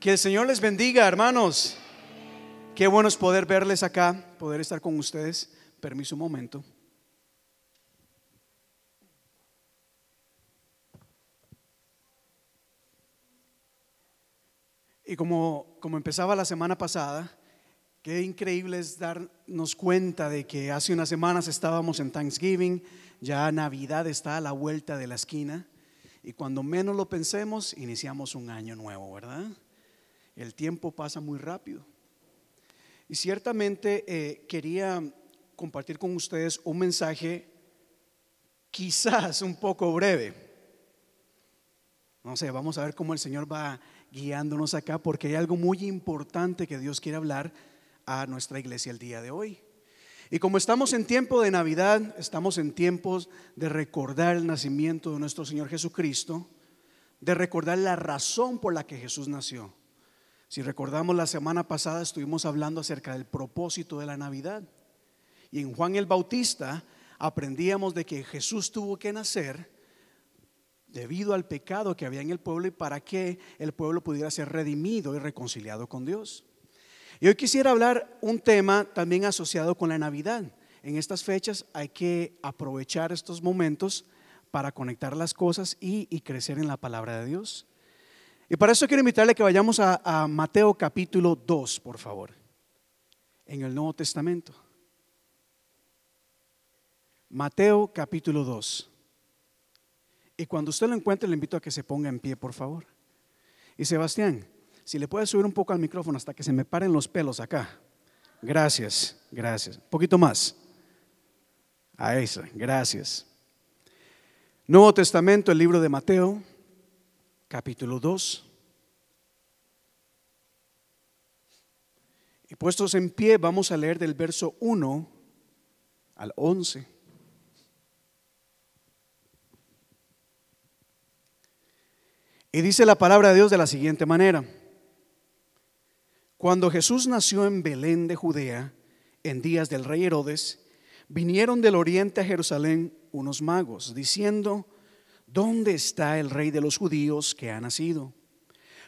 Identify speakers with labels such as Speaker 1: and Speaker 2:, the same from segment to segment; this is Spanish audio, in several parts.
Speaker 1: Que el Señor les bendiga, hermanos. Qué bueno es poder verles acá, poder estar con ustedes. Permiso un momento. Y como, como empezaba la semana pasada, qué increíble es darnos cuenta de que hace unas semanas estábamos en Thanksgiving, ya Navidad está a la vuelta de la esquina y cuando menos lo pensemos, iniciamos un año nuevo, ¿verdad? El tiempo pasa muy rápido. Y ciertamente eh, quería compartir con ustedes un mensaje quizás un poco breve. No sé, vamos a ver cómo el Señor va guiándonos acá, porque hay algo muy importante que Dios quiere hablar a nuestra iglesia el día de hoy. Y como estamos en tiempo de Navidad, estamos en tiempos de recordar el nacimiento de nuestro Señor Jesucristo, de recordar la razón por la que Jesús nació. Si recordamos la semana pasada estuvimos hablando acerca del propósito de la Navidad. Y en Juan el Bautista aprendíamos de que Jesús tuvo que nacer debido al pecado que había en el pueblo y para que el pueblo pudiera ser redimido y reconciliado con Dios. Y hoy quisiera hablar un tema también asociado con la Navidad. En estas fechas hay que aprovechar estos momentos para conectar las cosas y, crecer en la palabra de Dios. Y para eso quiero invitarle que vayamos a, a Mateo capítulo 2, por favor, en el Nuevo Testamento. Mateo capítulo 2. Y cuando usted lo encuentre, le invito a que se ponga en pie, por favor. Y Sebastián, si le puede subir un poco al micrófono hasta que se me paren los pelos acá. Gracias, gracias. Un poquito más. A eso, gracias. Nuevo Testamento, el libro de Mateo, capítulo 2. Y puestos en pie, vamos a leer del verso 1 al 11. Y dice la palabra de Dios de la siguiente manera. Cuando Jesús nació en Belén de Judea, en días del rey Herodes, vinieron del oriente a Jerusalén unos magos, diciendo, ¿dónde está el rey de los judíos que ha nacido?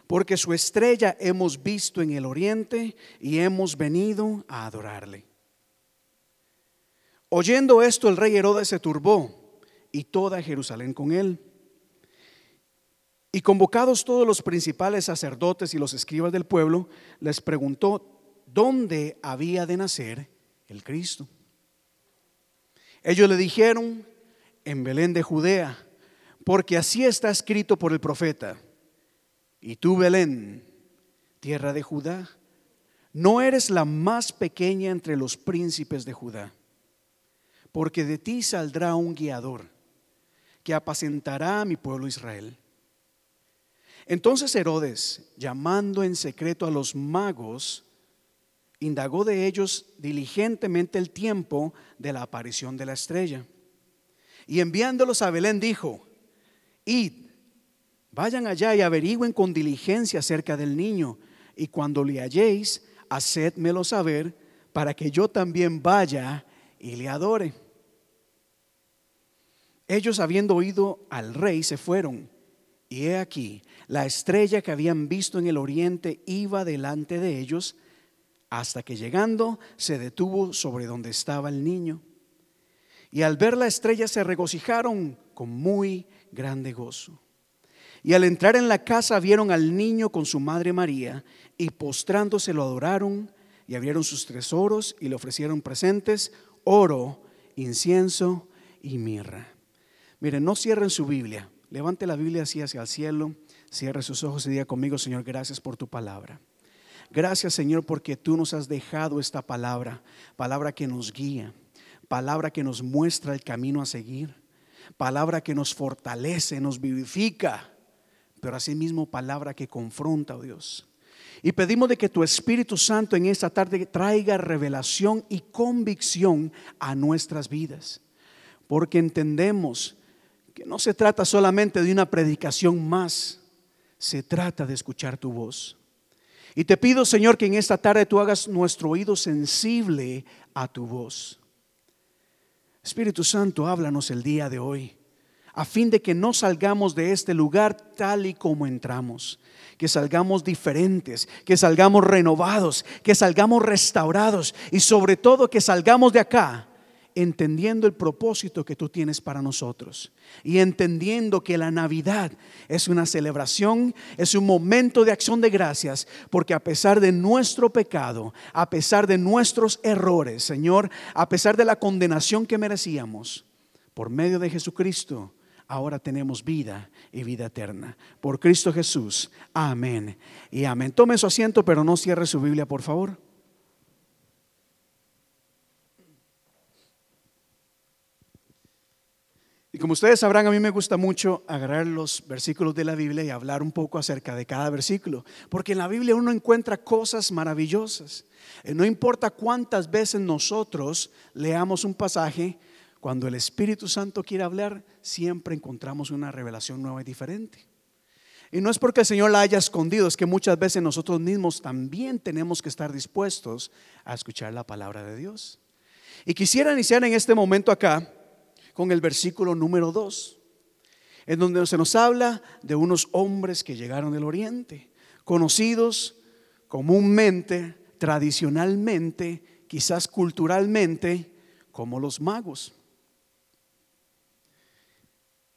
Speaker 1: Porque su estrella hemos visto en el oriente y hemos venido a adorarle. Oyendo esto, el rey Herodes se turbó y toda Jerusalén con él. Y convocados todos los principales sacerdotes y los escribas del pueblo, les preguntó dónde había de nacer el Cristo. Ellos le dijeron, en Belén de Judea, porque así está escrito por el profeta. Y tú, Belén, tierra de Judá, no eres la más pequeña entre los príncipes de Judá, porque de ti saldrá un guiador que apacentará a mi pueblo Israel. Entonces Herodes, llamando en secreto a los magos, indagó de ellos diligentemente el tiempo de la aparición de la estrella. Y enviándolos a Belén dijo, id, vayan allá y averigüen con diligencia acerca del niño, y cuando le halléis, hacedmelo saber, para que yo también vaya y le adore. Ellos habiendo oído al rey se fueron y he aquí, la estrella que habían visto en el oriente iba delante de ellos hasta que llegando se detuvo sobre donde estaba el niño. Y al ver la estrella se regocijaron con muy grande gozo. Y al entrar en la casa vieron al niño con su madre María y postrándose lo adoraron y abrieron sus tesoros y le ofrecieron presentes, oro, incienso y mirra. Miren, no cierren su Biblia. Levante la Biblia así hacia el cielo, cierre sus ojos y diga conmigo, Señor, gracias por tu palabra. Gracias, Señor, porque tú nos has dejado esta palabra, palabra que nos guía, palabra que nos muestra el camino a seguir, palabra que nos fortalece, nos vivifica, pero asimismo palabra que confronta, oh Dios. Y pedimos de que tu Espíritu Santo en esta tarde traiga revelación y convicción a nuestras vidas, porque entendemos que no se trata solamente de una predicación más, se trata de escuchar tu voz. Y te pido, Señor, que en esta tarde tú hagas nuestro oído sensible a tu voz. Espíritu Santo, háblanos el día de hoy. a fin de que no salgamos de este lugar tal y como entramos, que salgamos diferentes, que salgamos renovados, que salgamos restaurados y sobre todo que salgamos de acá entendiendo el propósito que tú tienes para nosotros y entendiendo que la Navidad es una celebración, es un momento de acción de gracias, porque a pesar de nuestro pecado, a pesar de nuestros errores, Señor, a pesar de la condenación que merecíamos, por medio de Jesucristo, ahora tenemos vida y vida eterna. Por Cristo Jesús. Amén y amén. Tome su asiento, pero no cierre su Biblia, por favor. Como ustedes sabrán, a mí me gusta mucho agarrar los versículos de la Biblia y hablar un poco acerca de cada versículo, porque en la Biblia uno encuentra cosas maravillosas. Eh, no importa cuántas veces nosotros leamos un pasaje, cuando el Espíritu Santo quiere hablar, siempre encontramos una revelación nueva y diferente. Y no es porque el Señor la haya escondido, es que muchas veces nosotros mismos también tenemos que estar dispuestos a escuchar la palabra de Dios. Y quisiera iniciar en este momento acá con el versículo número 2, en donde se nos habla de unos hombres que llegaron del oriente, conocidos comúnmente, tradicionalmente, quizás culturalmente, como los magos.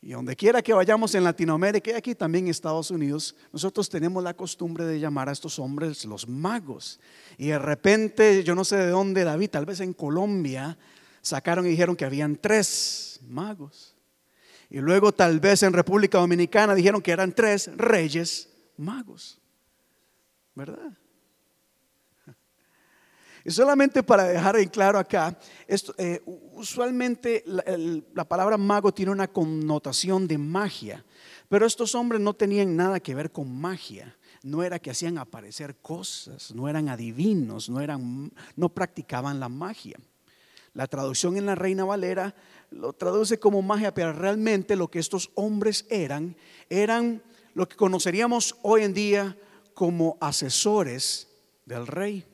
Speaker 1: Y donde quiera que vayamos en Latinoamérica y aquí también en Estados Unidos, nosotros tenemos la costumbre de llamar a estos hombres los magos. Y de repente, yo no sé de dónde David, tal vez en Colombia, sacaron y dijeron que habían tres magos. Y luego tal vez en República Dominicana dijeron que eran tres reyes magos. ¿Verdad? Y solamente para dejar en claro acá, esto, eh, usualmente la, palabra mago tiene una connotación de magia, pero estos hombres no tenían nada que ver con magia. No era que hacían aparecer cosas, no eran adivinos, no, eran, no practicaban la magia. La traducción en la Reina Valera lo traduce como magia, pero realmente lo que estos hombres eran, eran lo que conoceríamos hoy en día como asesores del rey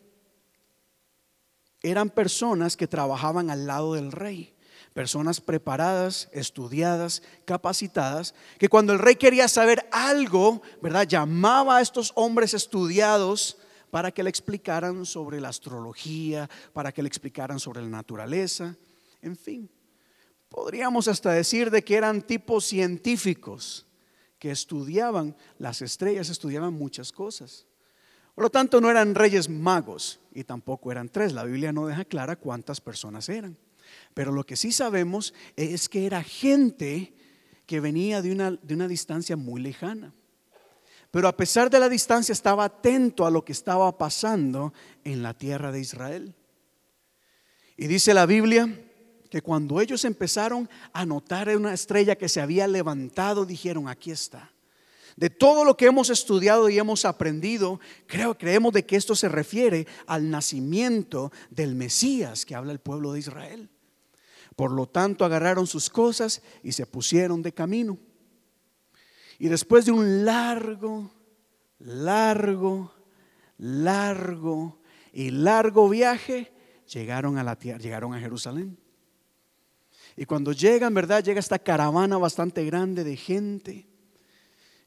Speaker 1: eran personas que trabajaban al lado del rey, personas preparadas, estudiadas, capacitadas, que cuando el rey quería saber algo, ¿verdad? Llamaba a estos hombres estudiados para que le explicaran sobre la astrología, para que le explicaran sobre la naturaleza, en fin. Podríamos hasta decir de que eran tipos científicos que estudiaban las estrellas, estudiaban muchas cosas. Por lo tanto, no eran reyes magos y tampoco eran tres. La Biblia no deja clara cuántas personas eran. Pero lo que sí sabemos es que era gente que venía de una, de una distancia muy lejana. Pero a pesar de la distancia estaba atento a lo que estaba pasando en la tierra de Israel. Y dice la Biblia que cuando ellos empezaron a notar una estrella que se había levantado, dijeron, aquí está. De todo lo que hemos estudiado y hemos aprendido, creo, creemos de que esto se refiere al nacimiento del Mesías que habla el pueblo de Israel. Por lo tanto, agarraron sus cosas y se pusieron de camino. Y después de un largo, largo, largo y largo viaje, llegaron a la tierra, llegaron a Jerusalén. Y cuando llegan, ¿verdad? Llega esta caravana bastante grande de gente.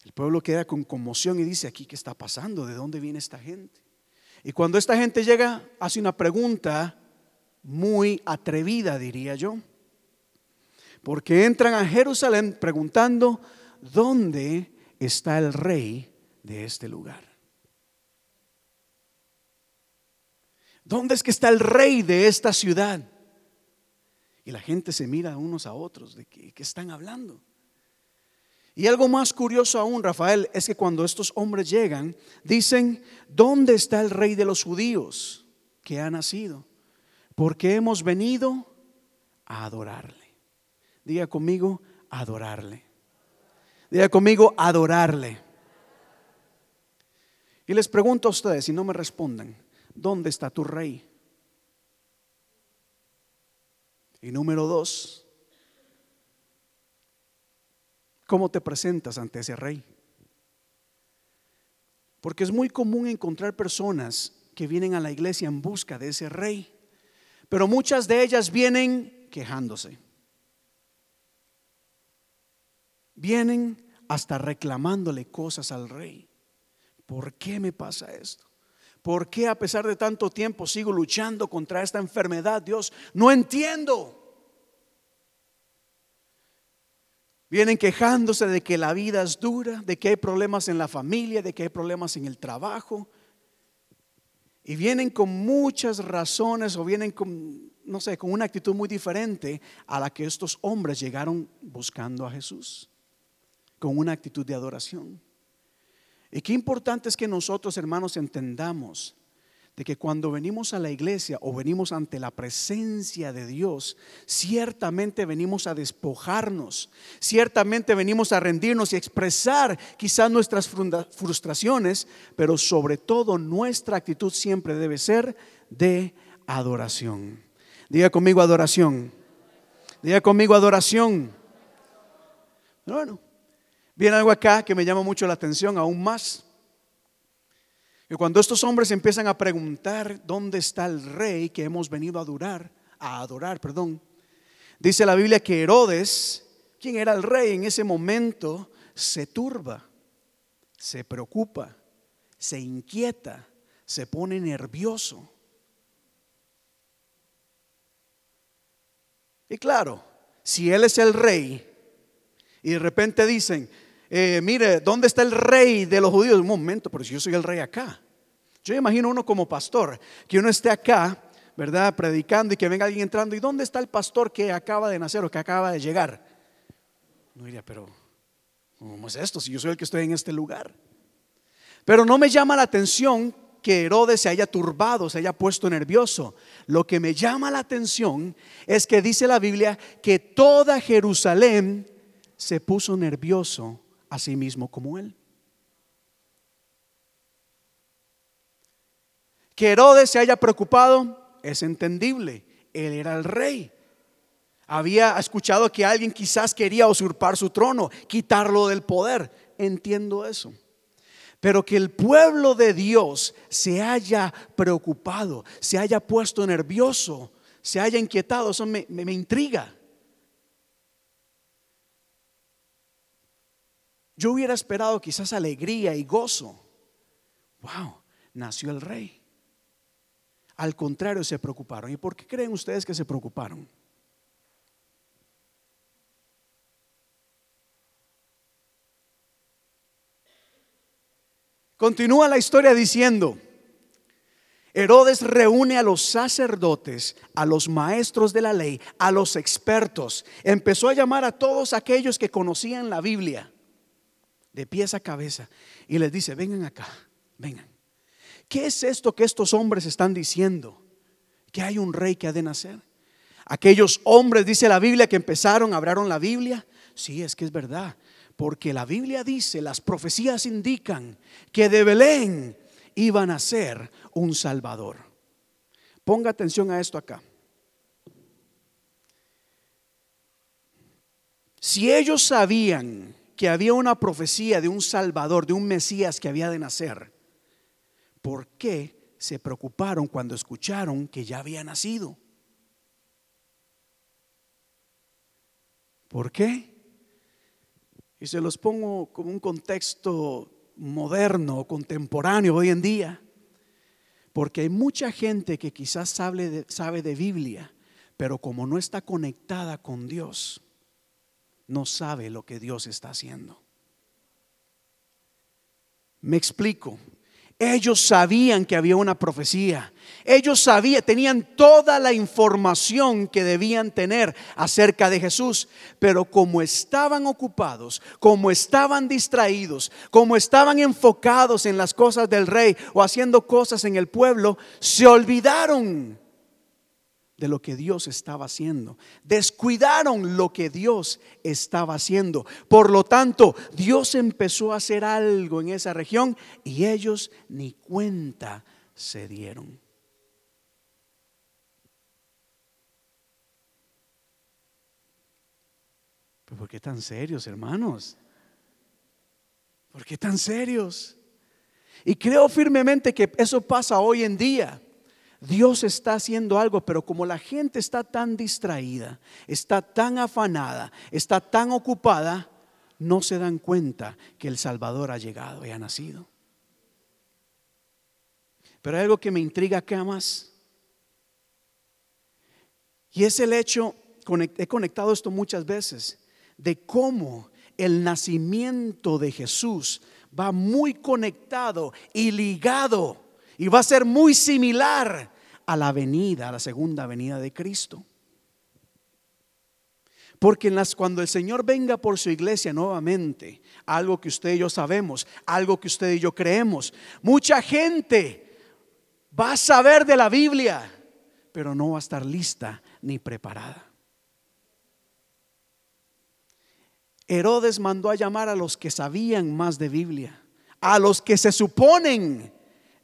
Speaker 1: El pueblo queda con conmoción y dice, aquí, ¿qué está pasando? ¿De dónde viene esta gente? Y cuando esta gente llega, hace una pregunta muy atrevida, diría yo. Porque entran a Jerusalén preguntando, ¿dónde está el rey de este lugar? ¿Dónde es que está el rey de esta ciudad? Y la gente se mira unos a otros de qué, están hablando. Y algo más curioso aún, Rafael, es que cuando estos hombres llegan, dicen, ¿dónde está el rey de los judíos que ha nacido? Porque hemos venido a adorarle. Diga conmigo, adorarle. Diga conmigo, adorarle. Y les pregunto a ustedes, si no me respondan, ¿dónde está tu rey? Y número dos, ¿Cómo te presentas ante ese rey? Porque es muy común encontrar personas que vienen a la iglesia en busca de ese rey, pero muchas de ellas vienen quejándose. Vienen hasta reclamándole cosas al rey. ¿Por qué me pasa esto? ¿Por qué a pesar de tanto tiempo sigo luchando contra esta enfermedad? Dios, no entiendo. Vienen quejándose de que la vida es dura, de que hay problemas en la familia, de que hay problemas en el trabajo. Y vienen con muchas razones o vienen con, no sé, con una actitud muy diferente a la que estos hombres llegaron buscando a Jesús, con una actitud de adoración. Y qué importante es que nosotros, hermanos, entendamos de que cuando venimos a la iglesia o venimos ante la presencia de Dios, ciertamente venimos a despojarnos, ciertamente venimos a rendirnos y expresar quizás nuestras frustraciones, pero sobre todo nuestra actitud siempre debe ser de adoración. Diga conmigo adoración. Diga conmigo adoración. Bueno, Viene algo acá que me llama mucho la atención aún más. Que cuando estos hombres empiezan a preguntar dónde está el rey que hemos venido a adorar, a adorar, perdón, dice la Biblia que Herodes, quien era el rey en ese momento, se turba, se preocupa, se inquieta, se pone nervioso. Y claro, si él es el rey y de repente dicen, eh, mire, ¿dónde está el rey de los judíos? Un momento, pero si yo soy el rey acá. Yo imagino uno como pastor, que uno esté acá, ¿verdad? Predicando y que venga alguien entrando. ¿Y dónde está el pastor que acaba de nacer o que acaba de llegar? No diría, pero ¿cómo es esto si yo soy el que estoy en este lugar? Pero no me llama la atención que Herodes se haya turbado, se haya puesto nervioso. Lo que me llama la atención es que dice la Biblia que toda Jerusalén se puso nervioso a sí mismo como él. Que Herodes se haya preocupado es entendible. Él era el rey. Había escuchado que alguien quizás quería usurpar su trono, quitarlo del poder. Entiendo eso. Pero que el pueblo de Dios se haya preocupado, se haya puesto nervioso, se haya inquietado, eso me, me intriga. Yo hubiera esperado quizás alegría y gozo. Wow, nació el rey. Al contrario, se preocuparon. ¿Y por qué creen ustedes que se preocuparon? Continúa la historia diciendo, Herodes reúne a los sacerdotes, a los maestros de la ley, a los expertos. Empezó a llamar a todos aquellos que conocían la Biblia de pies a cabeza, y les dice, vengan acá, vengan. ¿Qué es esto que estos hombres están diciendo? Que hay un rey que ha de nacer. Aquellos hombres, dice la Biblia, que empezaron, abrieron la Biblia. Sí, es que es verdad. Porque la Biblia dice, las profecías indican que de Belén iban a ser un Salvador. Ponga atención a esto acá. Si ellos sabían que había una profecía de un Salvador, de un Mesías que había de nacer, ¿por qué se preocuparon cuando escucharon que ya había nacido? ¿Por qué? Y se los pongo como un contexto moderno, contemporáneo hoy en día. Porque hay mucha gente que quizás sabe sabe de Biblia, pero como no está conectada con Dios, no sabe lo que Dios está haciendo. Me explico. Ellos sabían que había una profecía. Ellos sabían, tenían toda la información que debían tener acerca de Jesús. Pero como estaban ocupados, como estaban distraídos, como estaban enfocados en las cosas del rey o haciendo cosas en el pueblo, se olvidaron de lo que Dios estaba haciendo. Descuidaron lo que Dios estaba haciendo. Por lo tanto, Dios empezó a hacer algo en esa región y ellos ni cuenta se dieron. ¿Por qué tan serios, hermanos? ¿Por qué tan serios? Y creo firmemente que eso pasa hoy en día. Dios está haciendo algo, pero como la gente está tan distraída, está tan afanada, está tan ocupada, no se dan cuenta que el Salvador ha llegado y ha nacido. Pero hay algo que me intriga acá más. Y es el hecho, he conectado esto muchas veces, de cómo el nacimiento de Jesús va muy conectado y ligado y va a ser muy similar a la venida, a la segunda venida de Cristo. Porque las, cuando el Señor venga por su iglesia nuevamente, algo que usted y yo sabemos, algo que usted y yo creemos, mucha gente va a saber de la Biblia, pero no va a estar lista ni preparada. Herodes mandó a llamar a los que sabían más de Biblia, a los que se suponen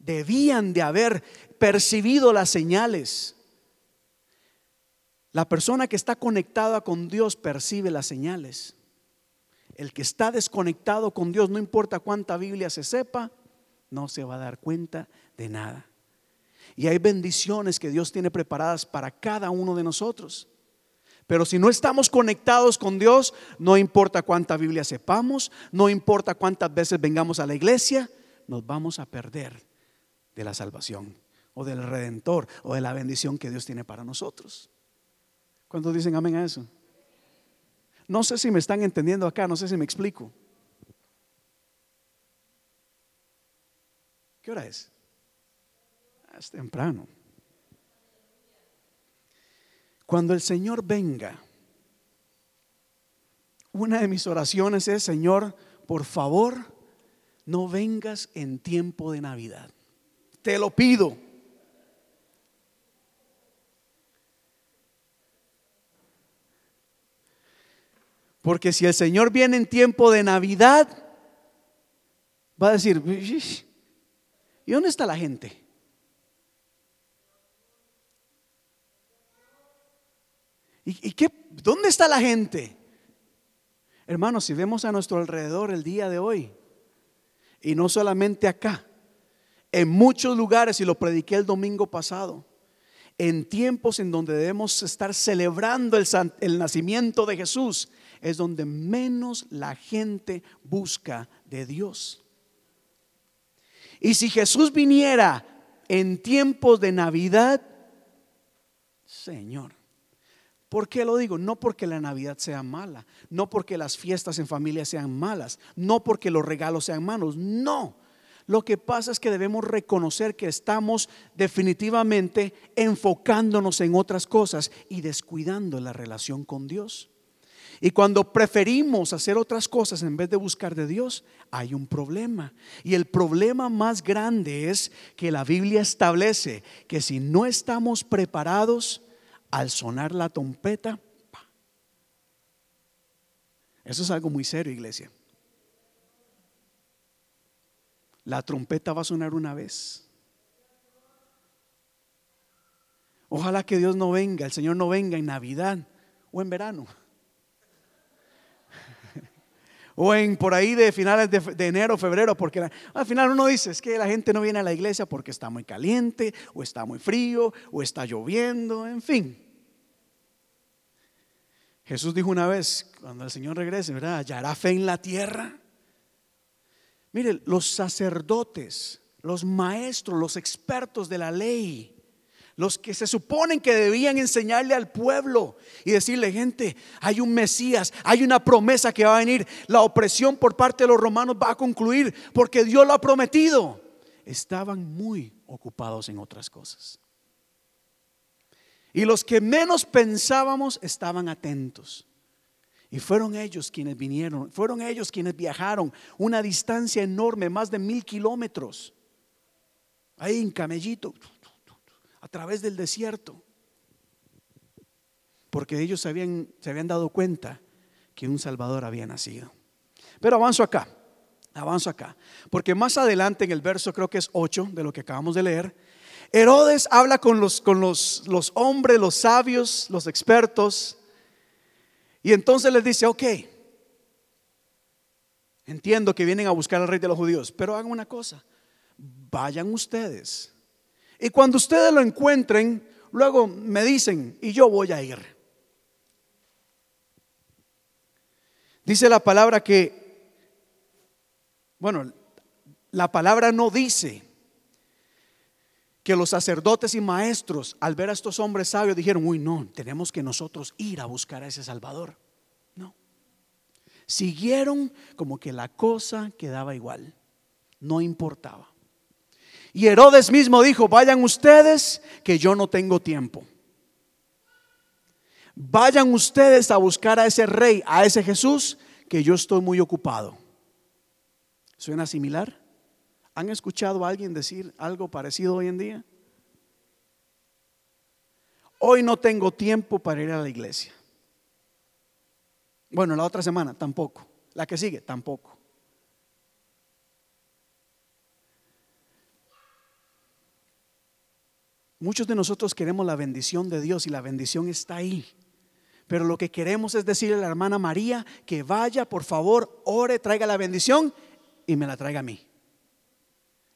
Speaker 1: debían de haber percibido las señales. La persona que está conectada con Dios percibe las señales. El que está desconectado con Dios, no importa cuánta Biblia se sepa, no se va a dar cuenta de nada. Y hay bendiciones que Dios tiene preparadas para cada uno de nosotros. Pero si no estamos conectados con Dios, no importa cuánta Biblia sepamos, no importa cuántas veces vengamos a la iglesia, nos vamos a perder de la salvación o del redentor o de la bendición que Dios tiene para nosotros. ¿Cuántos dicen amén a eso? No sé si me están entendiendo acá, no sé si me explico. ¿Qué hora es? Ah, es temprano. Cuando el Señor venga, una de mis oraciones es, Señor, por favor, no vengas en tiempo de Navidad. Te lo pido. Porque si el Señor viene en tiempo de Navidad, va a decir, ¿y dónde está la gente? ¿Y, qué, dónde está la gente? Hermanos, si vemos a nuestro alrededor el día de hoy, y no solamente acá, en muchos lugares, y lo prediqué el domingo pasado, en tiempos en donde debemos estar celebrando el, nacimiento de Jesús, es donde menos la gente busca de Dios. Y si Jesús viniera en tiempos de Navidad, Señor, ¿por qué lo digo? No porque la Navidad sea mala, no porque las fiestas en familia sean malas, no porque los regalos sean malos, no lo que pasa es que debemos reconocer que estamos definitivamente enfocándonos en otras cosas y descuidando la relación con Dios. Y cuando preferimos hacer otras cosas en vez de buscar de Dios, hay un problema. Y el problema más grande es que la Biblia establece que si no estamos preparados al sonar la trompeta, eso es algo muy serio, iglesia. La trompeta va a sonar una vez. Ojalá que Dios no venga, el Señor no venga en Navidad o en verano. o en por ahí de finales de, enero, febrero, porque al final uno dice, es que la gente no viene a la iglesia porque está muy caliente, o está muy frío, o está lloviendo, en fin. Jesús dijo una vez, cuando el Señor regrese, ¿verdad? ¿Hallará fe en la tierra? Mire, los sacerdotes, los maestros, los expertos de la ley, los que se suponen que debían enseñarle al pueblo y decirle, gente, hay un Mesías, hay una promesa que va a venir, la opresión por parte de los romanos va a concluir porque Dios lo ha prometido. Estaban muy ocupados en otras cosas. Y los que menos pensábamos estaban atentos. Y fueron ellos quienes vinieron, fueron ellos quienes viajaron una distancia enorme, más de mil kilómetros, ahí en camellito, a través del desierto. Porque ellos se habían, se habían dado cuenta que un Salvador había nacido. Pero avanzo acá, avanzo acá. Porque más adelante en el verso, creo que es 8 de lo que acabamos de leer, Herodes habla con los, con los, los hombres, los sabios, los expertos, y entonces les dice, ok, entiendo que vienen a buscar al rey de los judíos, pero hagan una cosa, vayan ustedes. Y cuando ustedes lo encuentren, luego me dicen, y yo voy a ir. Dice la palabra que, bueno, la palabra no dice que los sacerdotes y maestros, al ver a estos hombres sabios, dijeron, uy, no, tenemos que nosotros ir a buscar a ese Salvador. No. Siguieron como que la cosa quedaba igual, no importaba. Y Herodes mismo dijo, vayan ustedes, que yo no tengo tiempo. Vayan ustedes a buscar a ese rey, a ese Jesús, que yo estoy muy ocupado. ¿Suena similar? ¿Han escuchado a alguien decir algo parecido hoy en día? Hoy no tengo tiempo para ir a la iglesia. Bueno, la otra semana tampoco. La que sigue tampoco. Muchos de nosotros queremos la bendición de Dios y la bendición está ahí. Pero lo que queremos es decirle a la hermana María que vaya, por favor, ore, traiga la bendición y me la traiga a mí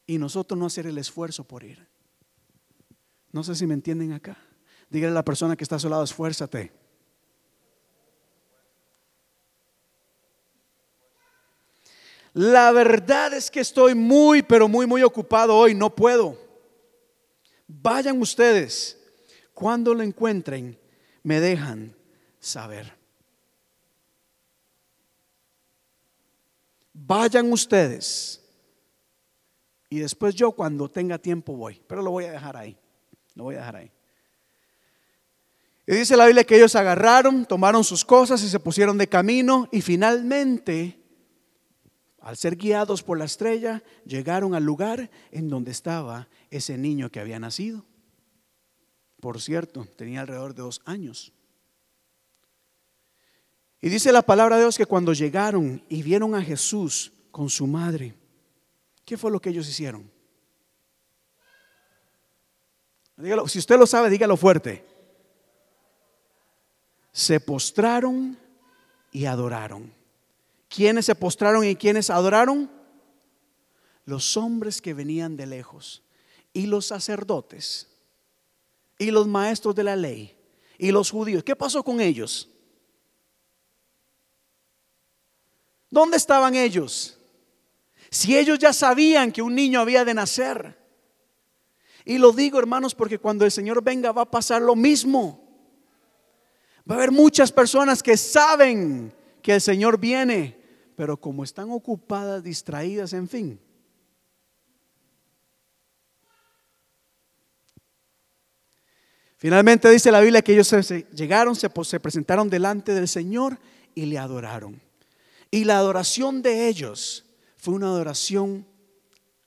Speaker 1: y nosotros no hacer el esfuerzo por ir. No sé si me entienden acá. Dígale a la persona que está a su lado, esfuérzate. La verdad es que estoy muy, pero muy, muy ocupado hoy, no puedo. Vayan ustedes, cuando lo encuentren, me dejan saber. Vayan ustedes y después yo cuando tenga tiempo voy. Pero lo voy a dejar ahí. Lo voy a dejar ahí. Y dice la Biblia que ellos agarraron, tomaron sus cosas y se pusieron de camino y finalmente, al ser guiados por la estrella, llegaron al lugar en donde estaba ese niño que había nacido. Por cierto, tenía alrededor de dos años. Y dice la palabra de Dios que cuando llegaron y vieron a Jesús con su madre, ¿Qué fue lo que ellos hicieron? Dígalo, si usted lo sabe, dígalo fuerte. Se postraron y adoraron. ¿Quiénes se postraron y quiénes adoraron? Los hombres que venían de lejos y los sacerdotes y los maestros de la ley y los judíos. ¿Qué pasó con ellos? ¿Dónde estaban ellos? Si ellos ya sabían que un niño había de nacer. Y lo digo, hermanos, porque cuando el Señor venga va a pasar lo mismo. Va a haber muchas personas que saben que el Señor viene, pero como están ocupadas, distraídas, en fin. Finalmente dice la Biblia que ellos llegaron, se, se presentaron delante del Señor y le adoraron. Y la adoración de ellos fue una adoración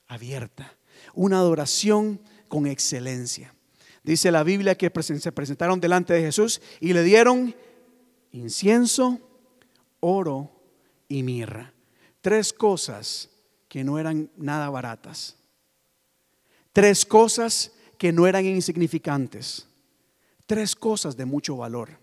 Speaker 1: abierta, una adoración con excelencia. Dice la Biblia que se presentaron delante de Jesús y le dieron incienso, oro y mirra. Tres cosas que no eran nada baratas. Tres cosas que no eran insignificantes. Tres cosas de mucho valor.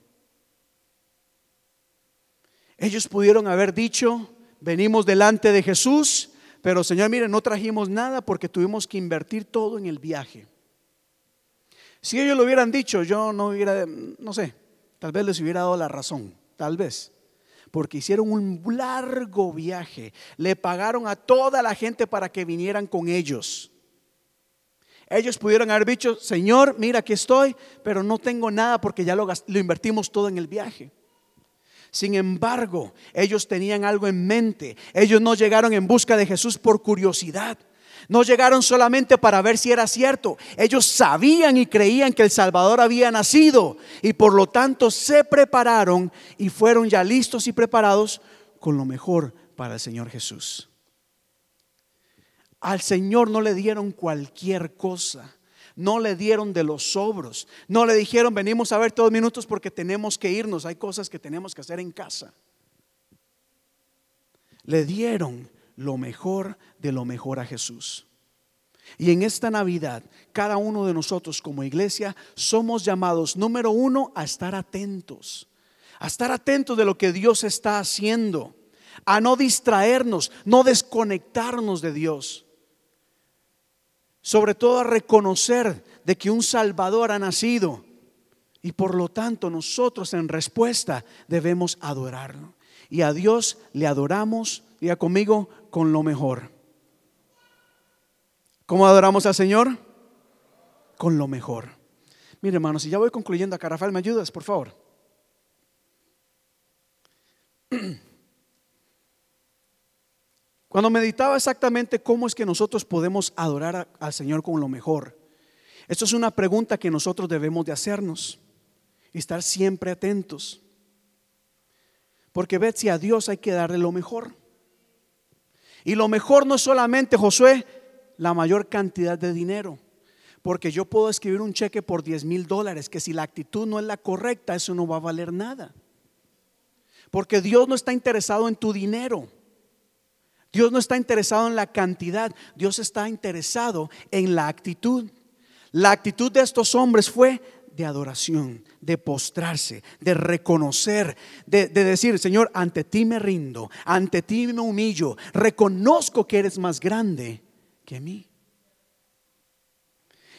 Speaker 1: Ellos pudieron haber dicho, venimos delante de Jesús, pero Señor, mire, no trajimos nada porque tuvimos que invertir todo en el viaje. Si ellos lo hubieran dicho, yo no hubiera, no sé, tal vez les hubiera dado la razón, tal vez. Porque hicieron un largo viaje, le pagaron a toda la gente para que vinieran con ellos. Ellos pudieron haber dicho, Señor, mira, aquí estoy, pero no tengo nada porque ya lo, lo invertimos todo en el viaje. Sin embargo, ellos tenían algo en mente. Ellos no llegaron en busca de Jesús por curiosidad. No llegaron solamente para ver si era cierto. Ellos sabían y creían que el Salvador había nacido y por lo tanto se prepararon y fueron ya listos y preparados con lo mejor para el Señor Jesús. Al Señor no le dieron cualquier cosa no le dieron de los sobros, no le dijeron venimos a ver todos minutos porque tenemos que irnos, hay cosas que tenemos que hacer en casa. Le dieron lo mejor de lo mejor a Jesús. Y en esta Navidad, cada uno de nosotros como iglesia somos llamados, número uno, a estar atentos, a estar atentos de lo que Dios está haciendo, a no distraernos, no desconectarnos de Dios sobre todo a reconocer de que un Salvador ha nacido y por lo tanto nosotros en respuesta debemos adorarlo. y a Dios le adoramos, diga conmigo, con lo mejor. ¿Cómo adoramos al Señor? Con lo mejor. Mire, hermanos, si ya voy concluyendo acá, Rafael, ¿me ayudas, por favor? Cuando meditaba exactamente cómo es que nosotros podemos adorar al Señor con lo mejor, esto es una pregunta que nosotros debemos de hacernos y estar siempre atentos. Porque si a Dios hay que darle lo mejor. Y lo mejor no es solamente, Josué, la mayor cantidad de dinero. Porque yo puedo escribir un cheque por 10 mil dólares, que si la actitud no es la correcta, eso no va a valer nada. Porque Dios no está interesado en tu dinero. Dios no está interesado en la cantidad, Dios está interesado en la actitud. La actitud de estos hombres fue de adoración, de postrarse, de reconocer, de, decir, Señor, ante ti me rindo, ante ti me humillo, reconozco que eres más grande que mí.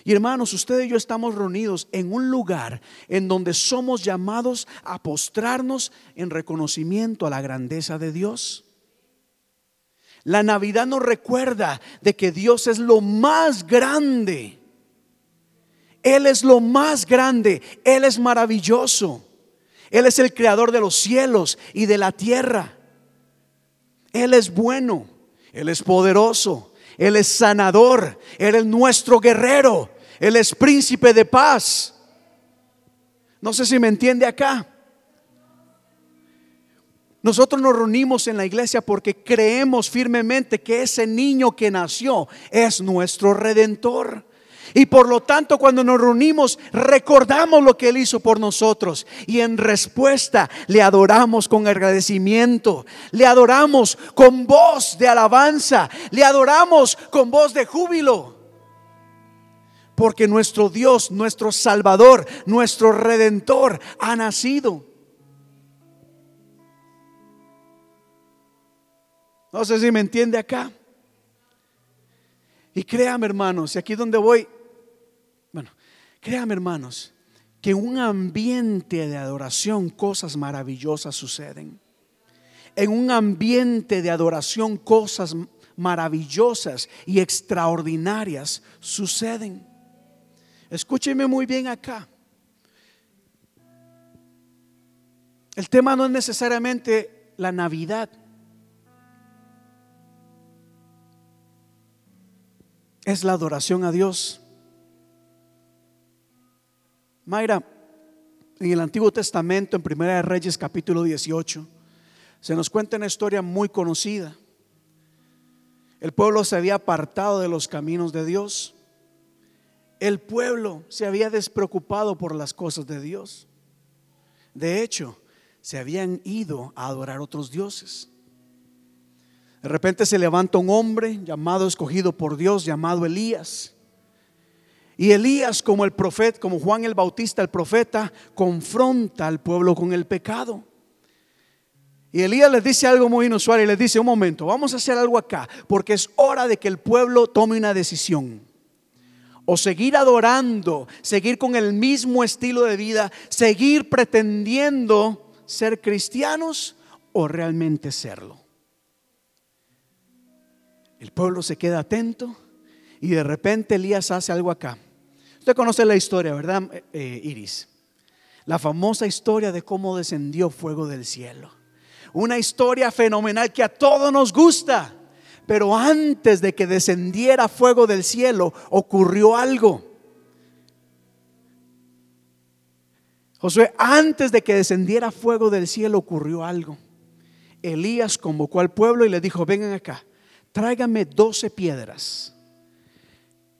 Speaker 1: Y hermanos, usted y yo estamos reunidos en un lugar en donde somos llamados a postrarnos en reconocimiento a la grandeza de Dios. La Navidad nos recuerda de que Dios es lo más grande. Él es lo más grande. Él es maravilloso. Él es el creador de los cielos y de la tierra. Él es bueno. Él es poderoso. Él es sanador. Él es nuestro guerrero. Él es príncipe de paz. No sé si me entiende acá. Nosotros nos reunimos en la iglesia porque creemos firmemente que ese niño que nació es nuestro redentor. Y por lo tanto, cuando nos reunimos, recordamos lo que Él hizo por nosotros. Y en respuesta, le adoramos con agradecimiento. Le adoramos con voz de alabanza. Le adoramos con voz de júbilo. Porque nuestro Dios, nuestro Salvador, nuestro Redentor ha nacido. No sé si me entiende acá. Y créame hermanos, y aquí donde voy, bueno, créame hermanos, que en un ambiente de adoración cosas maravillosas suceden. En un ambiente de adoración cosas maravillosas y extraordinarias suceden. Escúcheme muy bien acá. El tema no es necesariamente la Navidad. Es la adoración a Dios. Mayra, en el Antiguo Testamento, en Primera de Reyes capítulo 18, se nos cuenta una historia muy conocida. El pueblo se había apartado de los caminos de Dios. El pueblo se había despreocupado por las cosas de Dios. De hecho, se habían ido a adorar otros dioses. De repente se levanta un hombre llamado, escogido por Dios, llamado Elías. Y Elías, como el profeta, como Juan el Bautista, el profeta, confronta al pueblo con el pecado. Y Elías les dice algo muy inusual y les dice, un momento, vamos a hacer algo acá, porque es hora de que el pueblo tome una decisión. O seguir adorando, seguir con el mismo estilo de vida, seguir pretendiendo ser cristianos o realmente serlo. El pueblo se queda atento y de repente Elías hace algo acá. Usted conoce la historia, ¿verdad, eh, Iris? La famosa historia de cómo descendió fuego del cielo. Una historia fenomenal que a todos nos gusta. Pero antes de que descendiera fuego del cielo, ocurrió algo. Josué, antes de que descendiera fuego del cielo, ocurrió algo. Elías convocó al pueblo y le dijo, vengan acá tráigame 12 piedras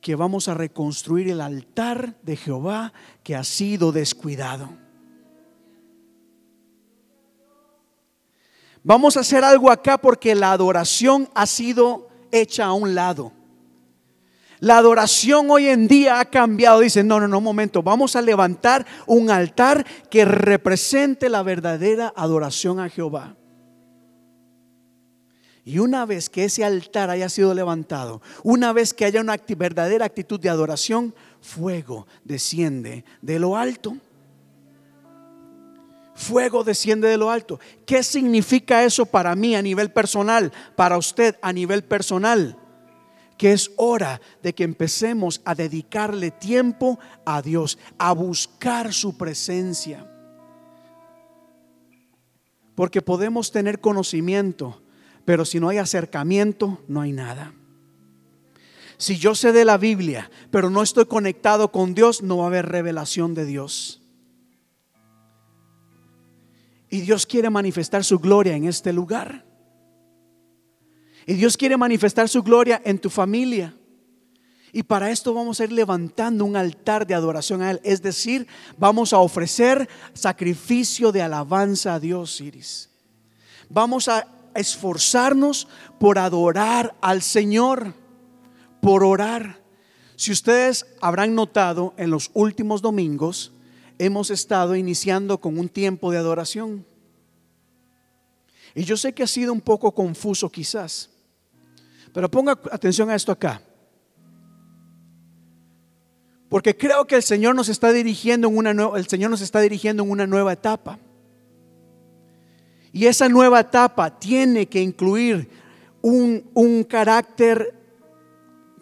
Speaker 1: que vamos a reconstruir el altar de Jehová que ha sido descuidado. Vamos a hacer algo acá porque la adoración ha sido hecha a un lado. La adoración hoy en día ha cambiado. Dicen, no, no, no, un momento. Vamos a levantar un altar que represente la verdadera adoración a Jehová. Y una vez que ese altar haya sido levantado, una vez que haya una verdadera actitud de adoración, fuego desciende de lo alto. Fuego desciende de lo alto. ¿Qué significa eso para mí a nivel personal? Para usted a nivel personal. Que es hora de que empecemos a dedicarle tiempo a Dios, a buscar su presencia. Porque podemos tener conocimiento, pero si no hay acercamiento, no hay nada. Si yo sé de la Biblia, pero no estoy conectado con Dios, no va a haber revelación de Dios. Y Dios quiere manifestar su gloria en este lugar. Y Dios quiere manifestar su gloria en tu familia. Y para esto vamos a ir levantando un altar de adoración a Él. Es decir, vamos a ofrecer sacrificio de alabanza a Dios, Iris. Vamos a esforzarnos por adorar al Señor, por orar. Si ustedes habrán notado en los últimos domingos, hemos estado iniciando con un tiempo de adoración. Y yo sé que ha sido un poco confuso quizás, pero ponga atención a esto acá. Porque creo que el Señor nos está dirigiendo en una el Señor nos está dirigiendo en una nueva etapa. Y esa nueva etapa tiene que incluir un, un carácter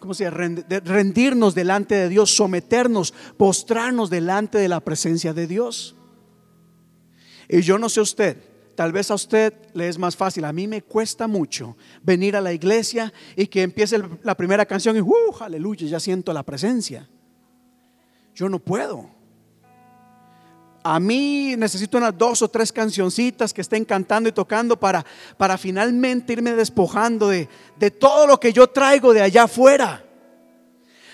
Speaker 1: ¿cómo se rendirnos delante de Dios, someternos, postrarnos delante de la presencia de Dios. Y yo no sé usted, tal vez a usted le es más fácil, a mí me cuesta mucho venir a la iglesia y que empiece la primera canción y, uh, aleluya, ya siento la presencia. Yo no puedo. A mí necesito unas dos o tres cancioncitas que estén cantando y tocando para, para finalmente irme despojando de, de todo lo que yo traigo de allá afuera.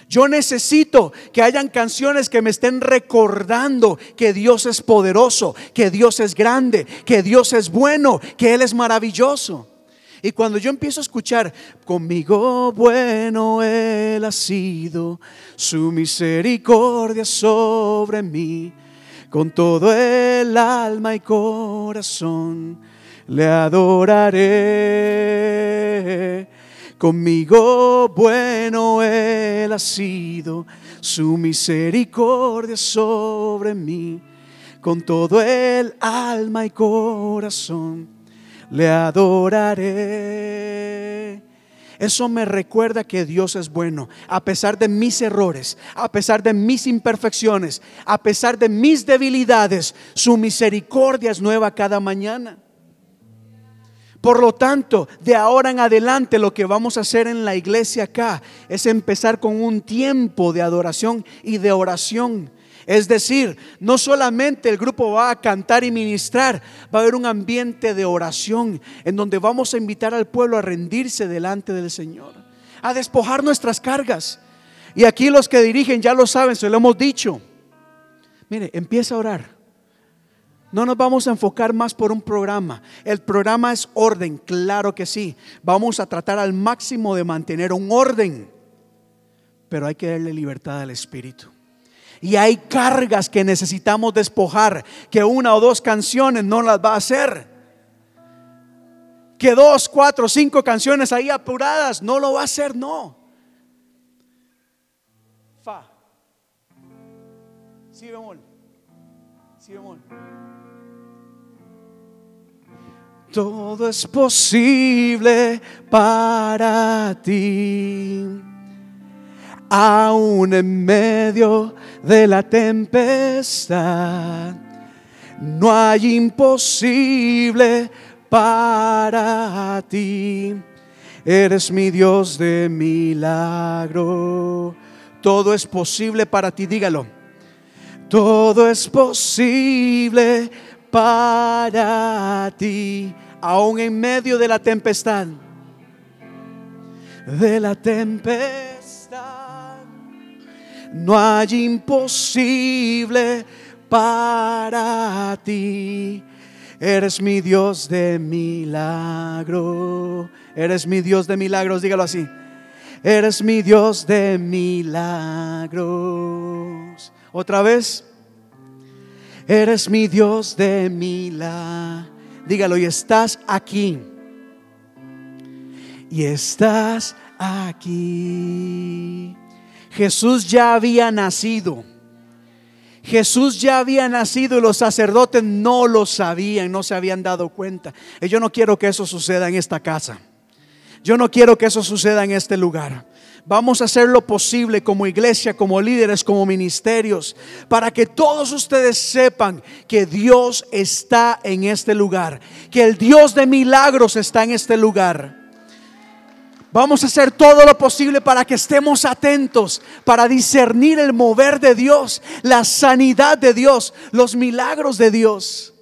Speaker 1: Yo necesito que hayan canciones que me estén recordando que Dios es poderoso, que Dios es grande, que Dios es bueno, que Él es maravilloso. Y cuando yo empiezo a escuchar, conmigo bueno Él ha sido, su misericordia sobre mí con todo el alma y corazón le adoraré. Conmigo bueno Él ha sido, su misericordia sobre mí. Con todo el alma y corazón le adoraré. Eso me recuerda que Dios es bueno, a pesar de mis errores, a pesar de mis imperfecciones, a pesar de mis debilidades, su misericordia es nueva cada mañana. Por lo tanto, de ahora en adelante lo que vamos a hacer en la iglesia acá es empezar con un tiempo de adoración y de oración es decir, no solamente el grupo va a cantar y ministrar, va a haber un ambiente de oración en donde vamos a invitar al pueblo a rendirse delante del Señor, a despojar nuestras cargas. Y aquí los que dirigen ya lo saben, se lo hemos dicho. Mire, empieza a orar. No nos vamos a enfocar más por un programa. El programa es orden, claro que sí. Vamos a tratar al máximo de mantener un orden. Pero hay que darle libertad al Espíritu. Y hay cargas que necesitamos despojar, que una o dos canciones no las va a hacer. Que dos, cuatro, cinco canciones ahí apuradas no lo va a hacer, no. Fa. Si bemol. Si bemol. Todo es posible para ti aún en medio de la tempestad. No hay imposible para ti. Eres mi Dios de milagro. Todo es posible para ti, dígalo. Todo es posible para ti, aún en medio de la tempestad. De la tempestad no hay imposible para ti. Eres mi Dios de milagro. Eres mi Dios de milagros, dígalo así. Eres mi Dios de milagros. Otra vez. Eres mi Dios de milagros. Dígalo, y estás aquí. Y estás aquí. Jesús ya había nacido. Jesús ya había nacido y los sacerdotes no lo sabían, no se habían dado cuenta. Y yo no quiero que eso suceda en esta casa. Yo no quiero que eso suceda en este lugar. Vamos a hacer lo posible como iglesia, como líderes, como ministerios, para que todos ustedes sepan que Dios está en este lugar, que el Dios de milagros está en este lugar. Vamos a hacer todo lo posible para que estemos atentos, para discernir el mover de Dios, la sanidad de Dios, los milagros de Dios.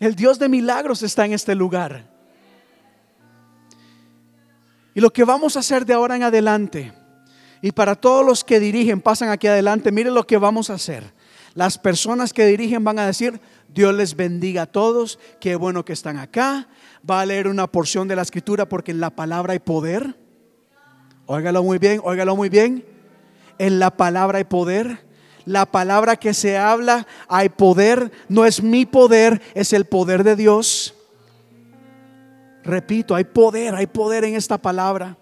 Speaker 1: El Dios de milagros está en este lugar. Y lo que vamos a hacer de ahora en adelante, y para todos los que dirigen, pasan aquí adelante, miren lo que vamos a hacer. Las personas que dirigen van a decir, Dios les bendiga a todos, qué bueno que están acá. Va a leer una porción de la escritura porque en la palabra hay poder. Óigalo muy bien, óigalo muy bien. En la palabra hay poder. La palabra que se habla hay poder. No es mi poder, es el poder de Dios. Repito, hay poder, hay poder en esta palabra.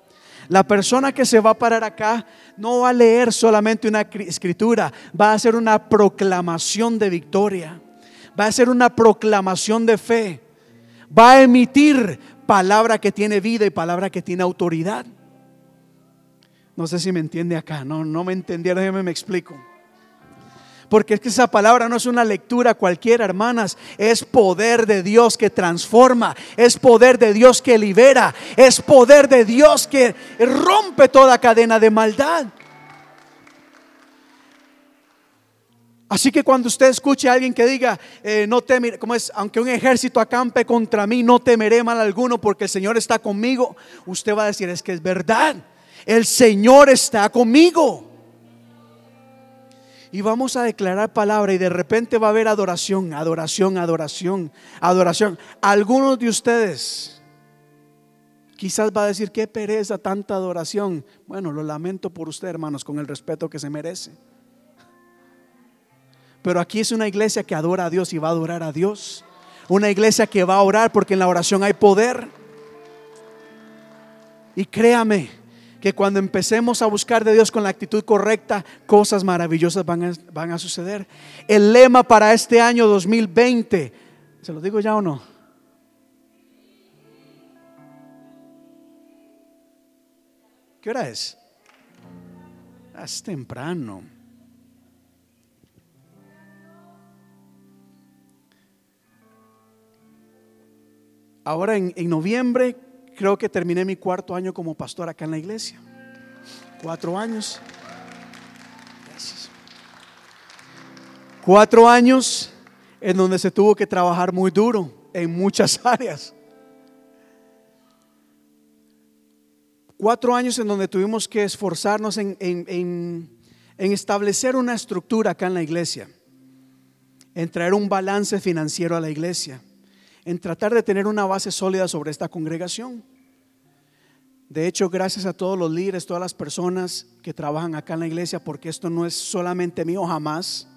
Speaker 1: La persona que se va a parar acá no va a leer solamente una escritura, va a hacer una proclamación de victoria, va a hacer una proclamación de fe, va a emitir palabra que tiene vida y palabra que tiene autoridad. No sé si me entiende acá, no, no me entendieron, déjeme me explico. Porque es que esa palabra no es una lectura cualquiera, hermanas. Es poder de Dios que transforma. Es poder de Dios que libera. Es poder de Dios que rompe toda cadena de maldad. Así que cuando usted escuche a alguien que diga, eh, no temeré, como es, aunque un ejército acampe contra mí, no temeré mal alguno porque el Señor está conmigo, usted va a decir, es que es verdad, el Señor está conmigo y vamos a declarar palabra y de repente va a haber adoración, adoración, adoración, adoración. Algunos de ustedes quizás va a decir, qué pereza tanta adoración. Bueno, lo lamento por usted, hermanos, con el respeto que se merece. Pero aquí es una iglesia que adora a Dios y va a adorar a Dios. Una iglesia que va a orar porque en la oración hay poder. Y créame, que cuando empecemos a buscar de Dios con la actitud correcta, cosas maravillosas van a, van a suceder. El lema para este año 2020, ¿se lo digo ya o no? ¿Qué hora es? Es temprano. Ahora en, en noviembre creo que terminé mi cuarto año como pastor acá en la iglesia. Cuatro años. Cuatro años en donde se tuvo que trabajar muy duro en muchas áreas. Cuatro años en donde tuvimos que esforzarnos en, en establecer una estructura acá en la iglesia, en traer un balance financiero a la iglesia en tratar de tener una base sólida sobre esta congregación. De hecho, gracias a todos los líderes, todas las personas que trabajan acá en la iglesia, porque esto no es solamente mío jamás,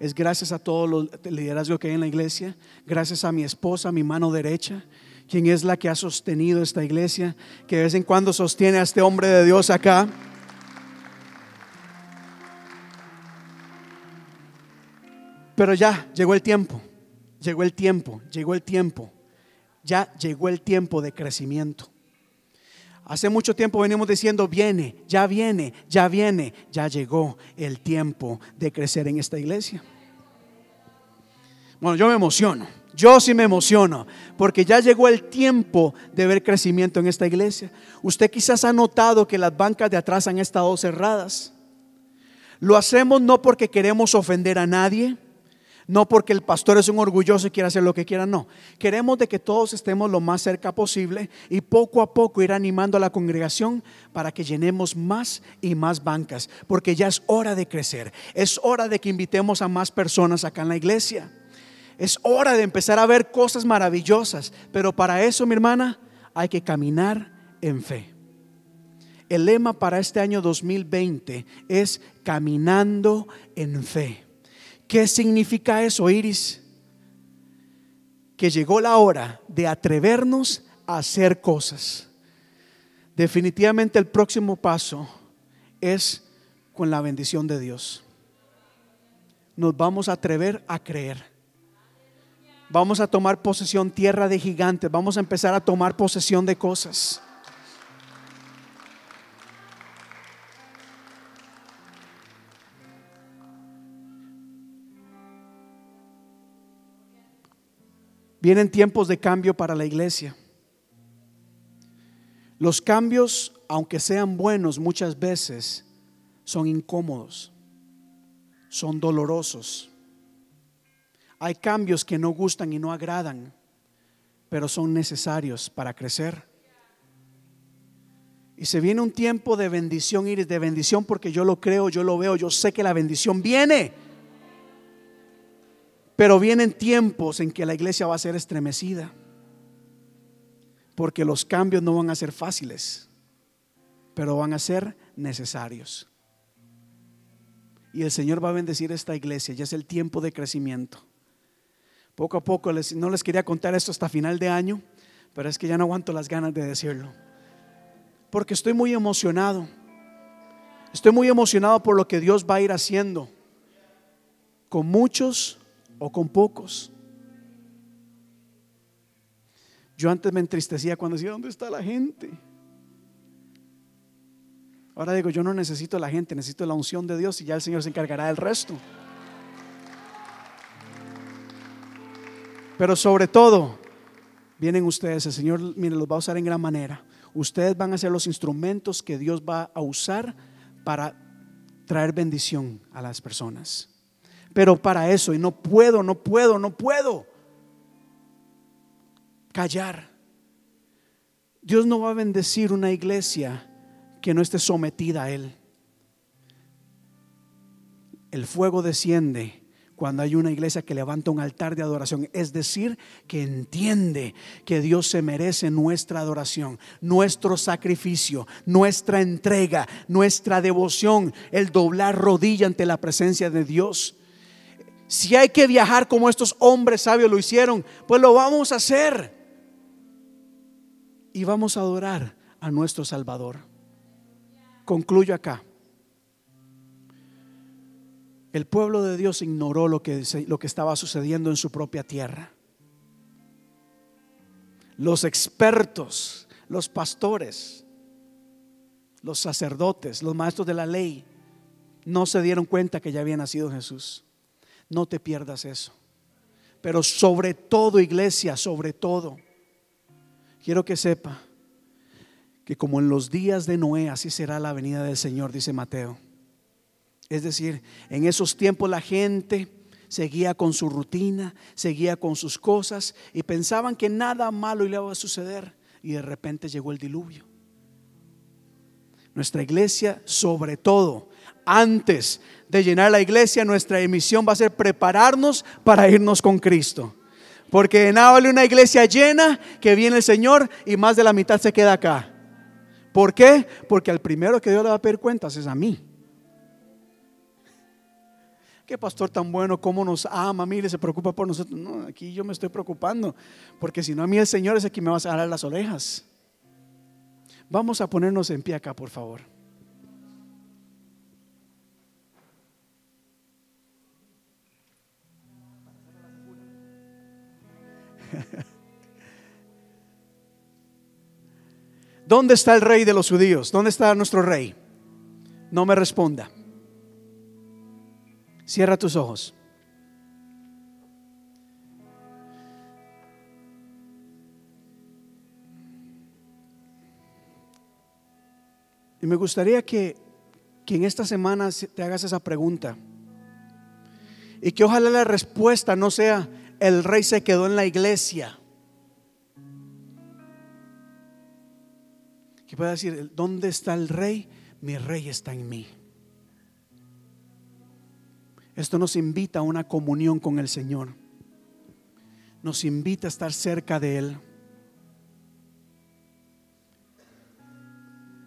Speaker 1: es gracias a todos los liderazgos que hay en la iglesia, gracias a mi esposa, mi mano derecha, quien es la que ha sostenido esta iglesia, que de vez en cuando sostiene a este hombre de Dios acá. Pero ya llegó el tiempo llegó el tiempo, llegó el tiempo, ya llegó el tiempo de crecimiento. Hace mucho tiempo venimos diciendo, viene, ya viene, ya viene, ya llegó el tiempo de crecer en esta iglesia. Bueno, yo me emociono, yo sí me emociono, porque ya llegó el tiempo de ver crecimiento en esta iglesia. Usted quizás ha notado que las bancas de atrás han estado cerradas. Lo hacemos no porque queremos ofender a nadie, no porque el pastor es un orgulloso y quiere hacer lo que quiera, no. Queremos de que todos estemos lo más cerca posible y poco a poco ir animando a la congregación para que llenemos más y más bancas, porque ya es hora de crecer. Es hora de que invitemos a más personas acá en la iglesia. Es hora de empezar a ver cosas maravillosas, pero para eso, mi hermana, hay que caminar en fe. El lema para este año 2020 es caminando en fe. ¿Qué significa eso, Iris? Que llegó la hora de atrevernos a hacer cosas. Definitivamente el próximo paso es con la bendición de Dios. nos vamos a atrever a creer. Vamos a tomar posesión tierra de gigantes, vamos a empezar a tomar posesión de cosas. Vienen tiempos de cambio para la iglesia. Los cambios, aunque sean buenos, muchas veces son incómodos, son dolorosos. Hay cambios que no gustan y no agradan, pero son necesarios para crecer. Y se viene un tiempo de bendición, Iris, de bendición porque yo lo creo, yo lo veo, yo sé que la bendición viene. Pero vienen tiempos en que la iglesia va a ser estremecida, porque los cambios no van a ser fáciles, pero van a ser necesarios. Y el Señor va a bendecir esta iglesia, ya es el tiempo de crecimiento. Poco a poco, no les quería contar esto hasta final de año, pero es que ya no aguanto las ganas de decirlo. Porque estoy muy emocionado. Estoy muy emocionado por lo que Dios va a ir haciendo con muchos o con pocos. Yo antes me entristecía cuando decía, ¿dónde está la gente? Ahora digo, yo no necesito la gente, necesito la unción de Dios y ya el Señor se encargará del resto. Pero sobre todo, vienen ustedes, el Señor, mire, los va a usar en gran manera. Ustedes van a ser los instrumentos que Dios va a usar para traer bendición a las personas pero para eso, y no puedo, no puedo, no puedo callar. Dios no va a bendecir una iglesia que no esté sometida a Él. El fuego desciende cuando hay una iglesia que levanta un altar de adoración, es decir, que entiende que Dios se merece nuestra adoración, nuestro sacrificio, nuestra entrega, nuestra devoción, el doblar rodilla ante la presencia de Dios. Si hay que viajar como estos hombres sabios lo hicieron, pues lo vamos a hacer. Y vamos a adorar a nuestro Salvador. Concluyo acá. El pueblo de Dios ignoró lo que, lo que estaba sucediendo en su propia tierra. Los expertos, los pastores, los sacerdotes, los maestros de la ley, no se dieron cuenta que ya había nacido Jesús. No te pierdas eso. Pero sobre todo, iglesia, sobre todo, quiero que sepa que como en los días de Noé, así será la venida del Señor, dice Mateo. Es decir, en esos tiempos la gente seguía con su rutina, seguía con sus cosas y pensaban que nada malo le iba a suceder y de repente llegó el diluvio. Nuestra iglesia, sobre todo, antes de llenar la iglesia, nuestra emisión va a ser prepararnos para irnos con Cristo. Porque de nada vale una iglesia llena que viene el Señor y más de la mitad se queda acá. ¿Por qué? Porque al primero que Dios le va a pedir cuentas es a mí. Qué pastor tan bueno, cómo nos ama, mire, se preocupa por nosotros. No, aquí yo me estoy preocupando, porque si no a mí el Señor es el que me va a agarrar las orejas. Vamos a ponernos en pie acá, por favor. ¿Dónde está el rey de los judíos? ¿Dónde está nuestro rey? No me responda. Cierra tus ojos. Y me gustaría que, que en esta semana te hagas esa pregunta. Y que ojalá la respuesta no sea, el rey se quedó en la iglesia. Que pueda decir, ¿dónde está el rey? Mi rey está en mí. Esto nos invita a una comunión con el Señor. Nos invita a estar cerca de Él.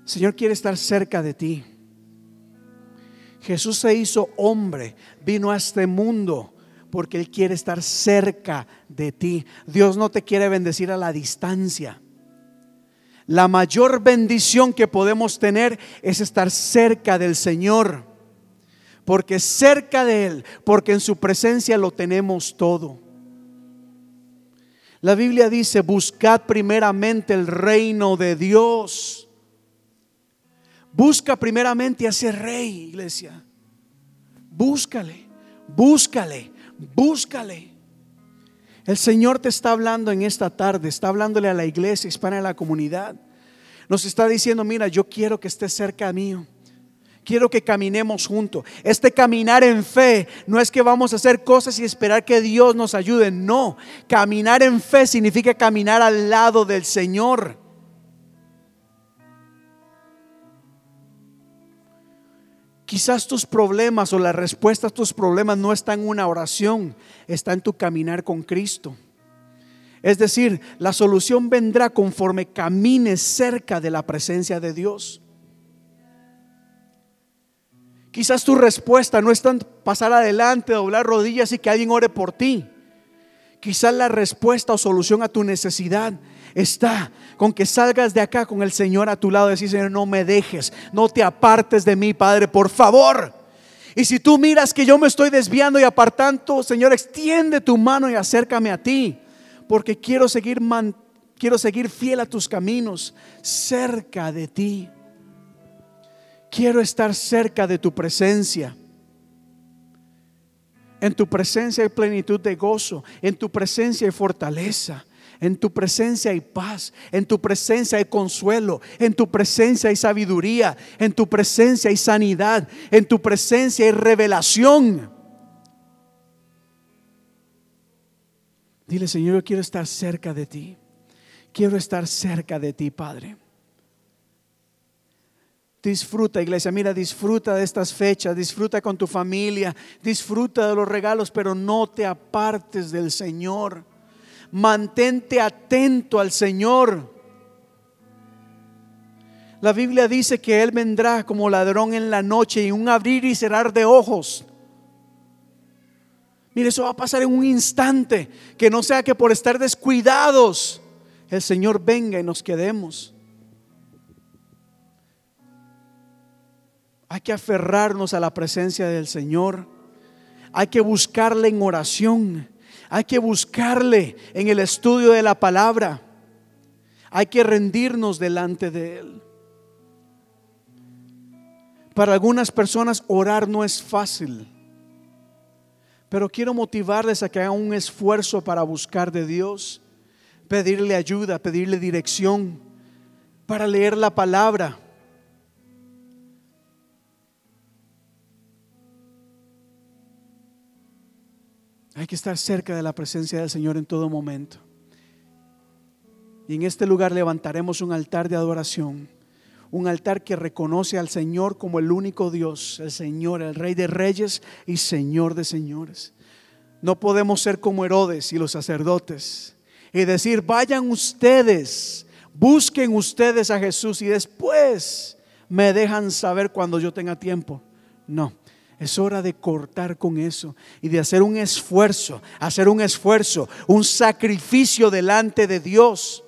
Speaker 1: Señor quiere estar cerca de ti. Jesús se hizo hombre, vino a este mundo porque Él quiere estar cerca de ti. Dios no te quiere bendecir a la distancia. La mayor bendición que podemos tener es estar cerca del Señor. porque cerca de Él, porque en su presencia lo tenemos todo. La Biblia dice, buscad primeramente el reino de Dios. Busca primeramente a ese rey, iglesia. Búscale, búscale, búscale. El Señor te está hablando en esta tarde, está hablándole a la iglesia hispana de la comunidad. Nos está diciendo, mira, yo quiero que estés cerca mío quiero que caminemos juntos. Este caminar en fe no es que vamos a hacer cosas y esperar que Dios nos ayude. No, caminar en fe significa caminar al lado del Señor. Quizás tus problemas o la respuesta a tus problemas no está en una oración, está en tu caminar con Cristo. Es decir, la solución vendrá conforme camines cerca de la presencia de Dios. Quizás tu respuesta no es tan pasar adelante, doblar rodillas y que alguien ore por ti. Quizás la respuesta o solución a tu necesidad está con que salgas de acá con el Señor a tu lado y decir, Señor, no me dejes, no te apartes de mí, Padre, por favor. Y si tú miras que yo me estoy desviando y apartando, Señor, extiende tu mano y acércame a ti, porque quiero seguir, quiero seguir fiel a tus caminos, cerca de ti. Quiero estar cerca de tu presencia. En tu presencia hay plenitud de gozo, en tu presencia hay fortaleza, en tu presencia hay paz, en tu presencia hay consuelo, en tu presencia hay sabiduría, en tu presencia hay sanidad, en tu presencia hay revelación. Dile, Señor, yo quiero estar cerca de ti. Quiero estar cerca de ti, Padre. Disfruta, iglesia, mira, disfruta de estas fechas, disfruta con tu familia, disfruta de los regalos, pero no te apartes del Señor. Mantente atento al Señor. La Biblia dice que Él vendrá como ladrón en la noche y un abrir y cerrar de ojos. Mire, eso va a pasar en un instante. Que no sea que por estar descuidados el Señor venga y nos quedemos. Hay que aferrarnos a la presencia del Señor. Hay que buscarle en oración. Hay que buscarle en el estudio de la palabra. Hay que rendirnos delante de Él. Para algunas personas orar no es fácil. Pero quiero motivarles a que hagan un esfuerzo para buscar de Dios, pedirle ayuda, pedirle dirección, para leer la palabra Hay que estar cerca de la presencia del Señor en todo momento. Y en este lugar levantaremos un altar de adoración, un altar que reconoce al Señor como el único Dios, el Señor, el Rey de Reyes y Señor de Señores. No podemos ser como Herodes y los sacerdotes y decir, vayan ustedes, busquen ustedes a Jesús y después me dejan saber cuando yo tenga tiempo. No, es hora de cortar con eso y de hacer un esfuerzo, hacer un esfuerzo, un sacrificio delante de Dios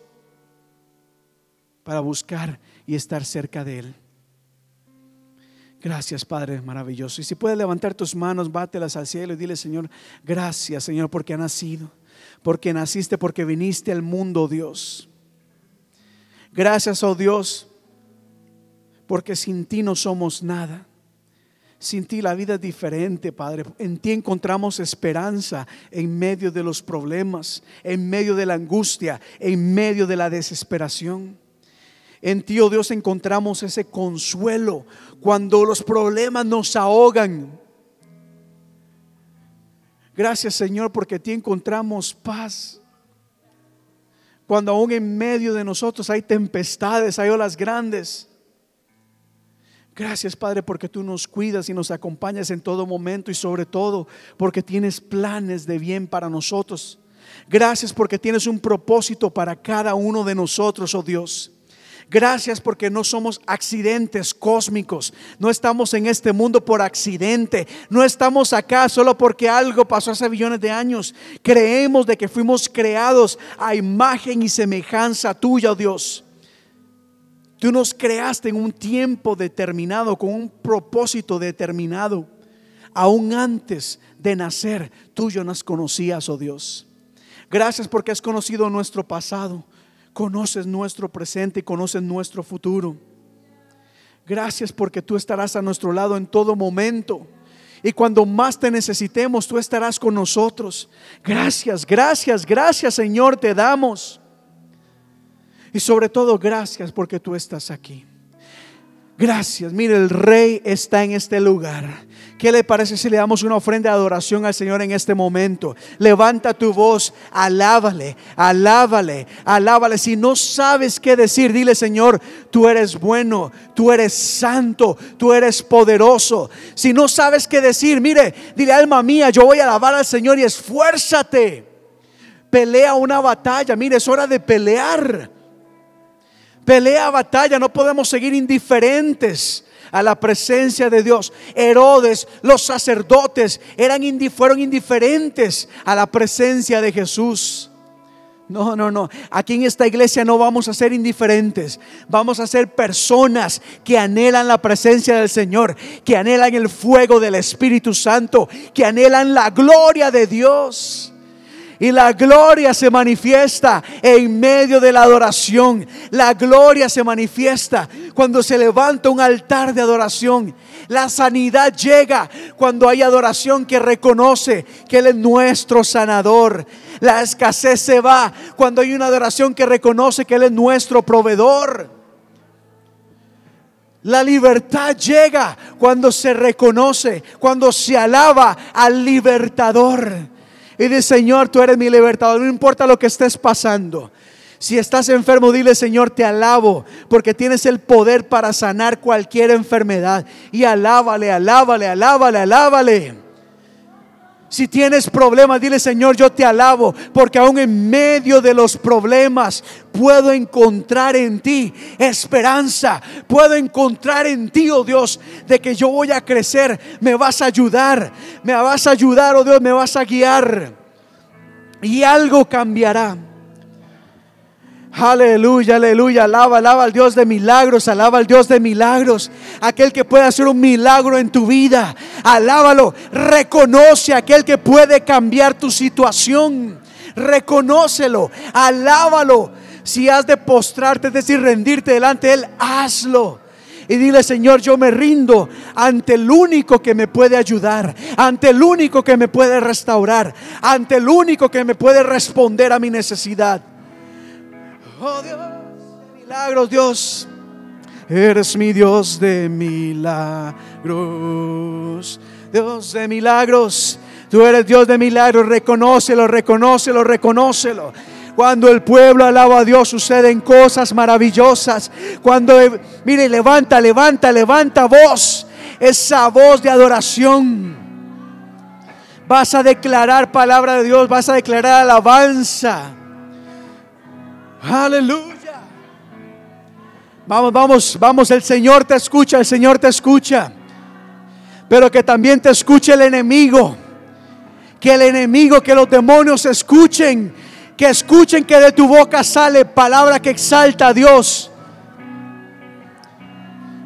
Speaker 1: para buscar y estar cerca de Él. Gracias, Padre maravilloso. Y si puedes levantar tus manos, bátelas al cielo y dile, Señor, gracias, Señor, porque ha nacido, porque naciste, porque viniste al mundo, Dios. Gracias, oh Dios, porque sin ti no somos nada. Sin ti la vida es diferente, Padre. En ti encontramos esperanza en medio de los problemas, en medio de la angustia, en medio de la desesperación. En ti, oh Dios, encontramos ese consuelo cuando los problemas nos ahogan. Gracias, Señor, porque en ti encontramos paz. Cuando aún en medio de nosotros hay tempestades, hay olas grandes. Gracias Padre porque tú nos cuidas y nos acompañas en todo momento y sobre todo porque tienes planes de bien para nosotros. Gracias porque tienes un propósito para cada uno de nosotros, oh Dios. Gracias porque no somos accidentes cósmicos. No estamos en este mundo por accidente. No estamos acá solo porque algo pasó hace billones de años. Creemos de que fuimos creados a imagen y semejanza tuya, oh Dios. Tú nos creaste en un tiempo determinado, con un propósito determinado. Aún antes de nacer, tú ya nos conocías, oh Dios. Gracias porque has conocido nuestro pasado, conoces nuestro presente y conoces nuestro futuro. Gracias porque tú estarás a nuestro lado en todo momento. Y cuando más te necesitemos, tú estarás con nosotros. Gracias, gracias, gracias Señor, te damos. Y sobre todo, gracias porque tú estás aquí. Gracias. Mire, el rey está en este lugar. ¿Qué le parece si le damos una ofrenda de adoración al Señor en este momento? Levanta tu voz, alábale, alábale, alábale. Si no sabes qué decir, dile Señor, tú eres bueno, tú eres santo, tú eres poderoso. Si no sabes qué decir, mire, dile alma mía, yo voy a alabar al Señor y esfuérzate. Pelea una batalla, mire, es hora de pelear. Pelea batalla, no podemos seguir indiferentes a la presencia de Dios. Herodes, los sacerdotes eran fueron indiferentes a la presencia de Jesús. No, no, no. Aquí en esta iglesia no vamos a ser indiferentes. Vamos a ser personas que anhelan la presencia del Señor, que anhelan el fuego del Espíritu Santo, que anhelan la gloria de Dios. Y la gloria se manifiesta en medio de la adoración. La gloria se manifiesta cuando se levanta un altar de adoración. La sanidad llega cuando hay adoración que reconoce que Él es nuestro sanador. La escasez se va cuando hay una adoración que reconoce que Él es nuestro proveedor. La libertad llega cuando se reconoce, cuando se alaba al libertador. Y dice, Señor, tú eres mi libertador, no importa lo que estés pasando. Si estás enfermo, dile, Señor, te alabo, porque tienes el poder para sanar cualquier enfermedad. Y alábale, alábale, alábale, alábale. Si tienes problemas, dile, Señor, yo te alabo, porque aún en medio de los problemas puedo encontrar en ti esperanza. Puedo encontrar en ti, oh Dios, de que yo voy a crecer. Me vas a ayudar, me vas a ayudar, oh Dios, me vas a guiar. Y algo cambiará. Aleluya, aleluya, alaba, alaba al Dios de milagros, alaba al Dios de milagros, aquel que puede hacer un milagro en tu vida, alábalo, reconoce aquel que puede cambiar tu situación, reconócelo, alábalo. Si has de postrarte, es decir, rendirte delante de Él, hazlo. Y dile, Señor, yo me rindo ante el único que me puede ayudar, ante el único que me puede restaurar, ante el único que me puede responder a mi necesidad. Oh Dios, milagros, Dios. Eres mi Dios de milagros. Dios de milagros. Tú eres Dios de milagros. Reconócelo, reconócelo, reconócelo. Cuando el pueblo alaba a Dios suceden cosas maravillosas. Cuando, mire, levanta, levanta, levanta voz. Esa voz de adoración. Vas a declarar palabra de Dios, vas a declarar alabanza. Aleluya. Vamos, vamos, vamos, el Señor te escucha, el Señor te escucha. Pero que también te escuche el enemigo. Que el enemigo, que los demonios escuchen que escuchen que de tu boca sale palabra que exalta a Dios.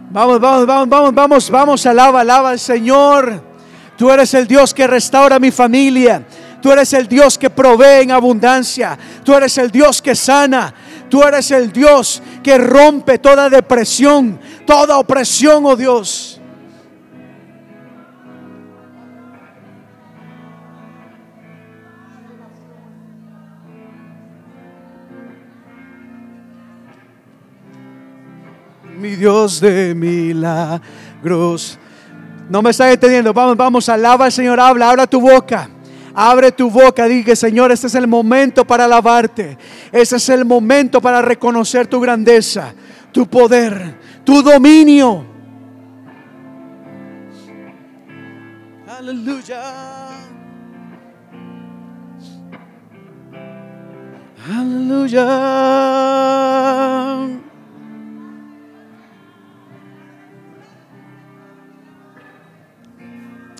Speaker 1: Vamos, vamos, vamos, vamos, vamos, vamos, alaba, alaba al Señor. Tú eres el Dios que restaura mi familia. Tú eres el Dios que provee en abundancia. Tú eres el Dios que sana. Tú eres el Dios que rompe toda depresión, toda opresión, oh Dios. mi Dios de milagros. No me está entendiendo. Vamos, vamos, alaba al Señor, habla, abra tu boca. Abre tu boca, diga, Señor, este es el momento para alabarte. Este es el momento para reconocer tu grandeza, tu poder, tu dominio. Aleluya. Aleluya.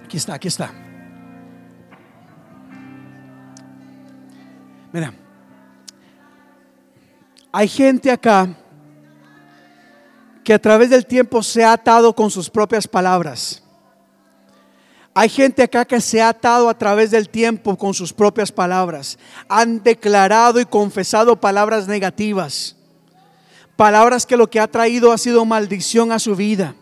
Speaker 1: Aquí está, aquí está. Mira, hay gente acá que a través del tiempo se ha atado con sus propias palabras. Hay gente acá que se ha atado a través del tiempo con sus propias palabras. Han declarado y confesado palabras negativas. Palabras que lo que ha traído ha sido maldición a su vida.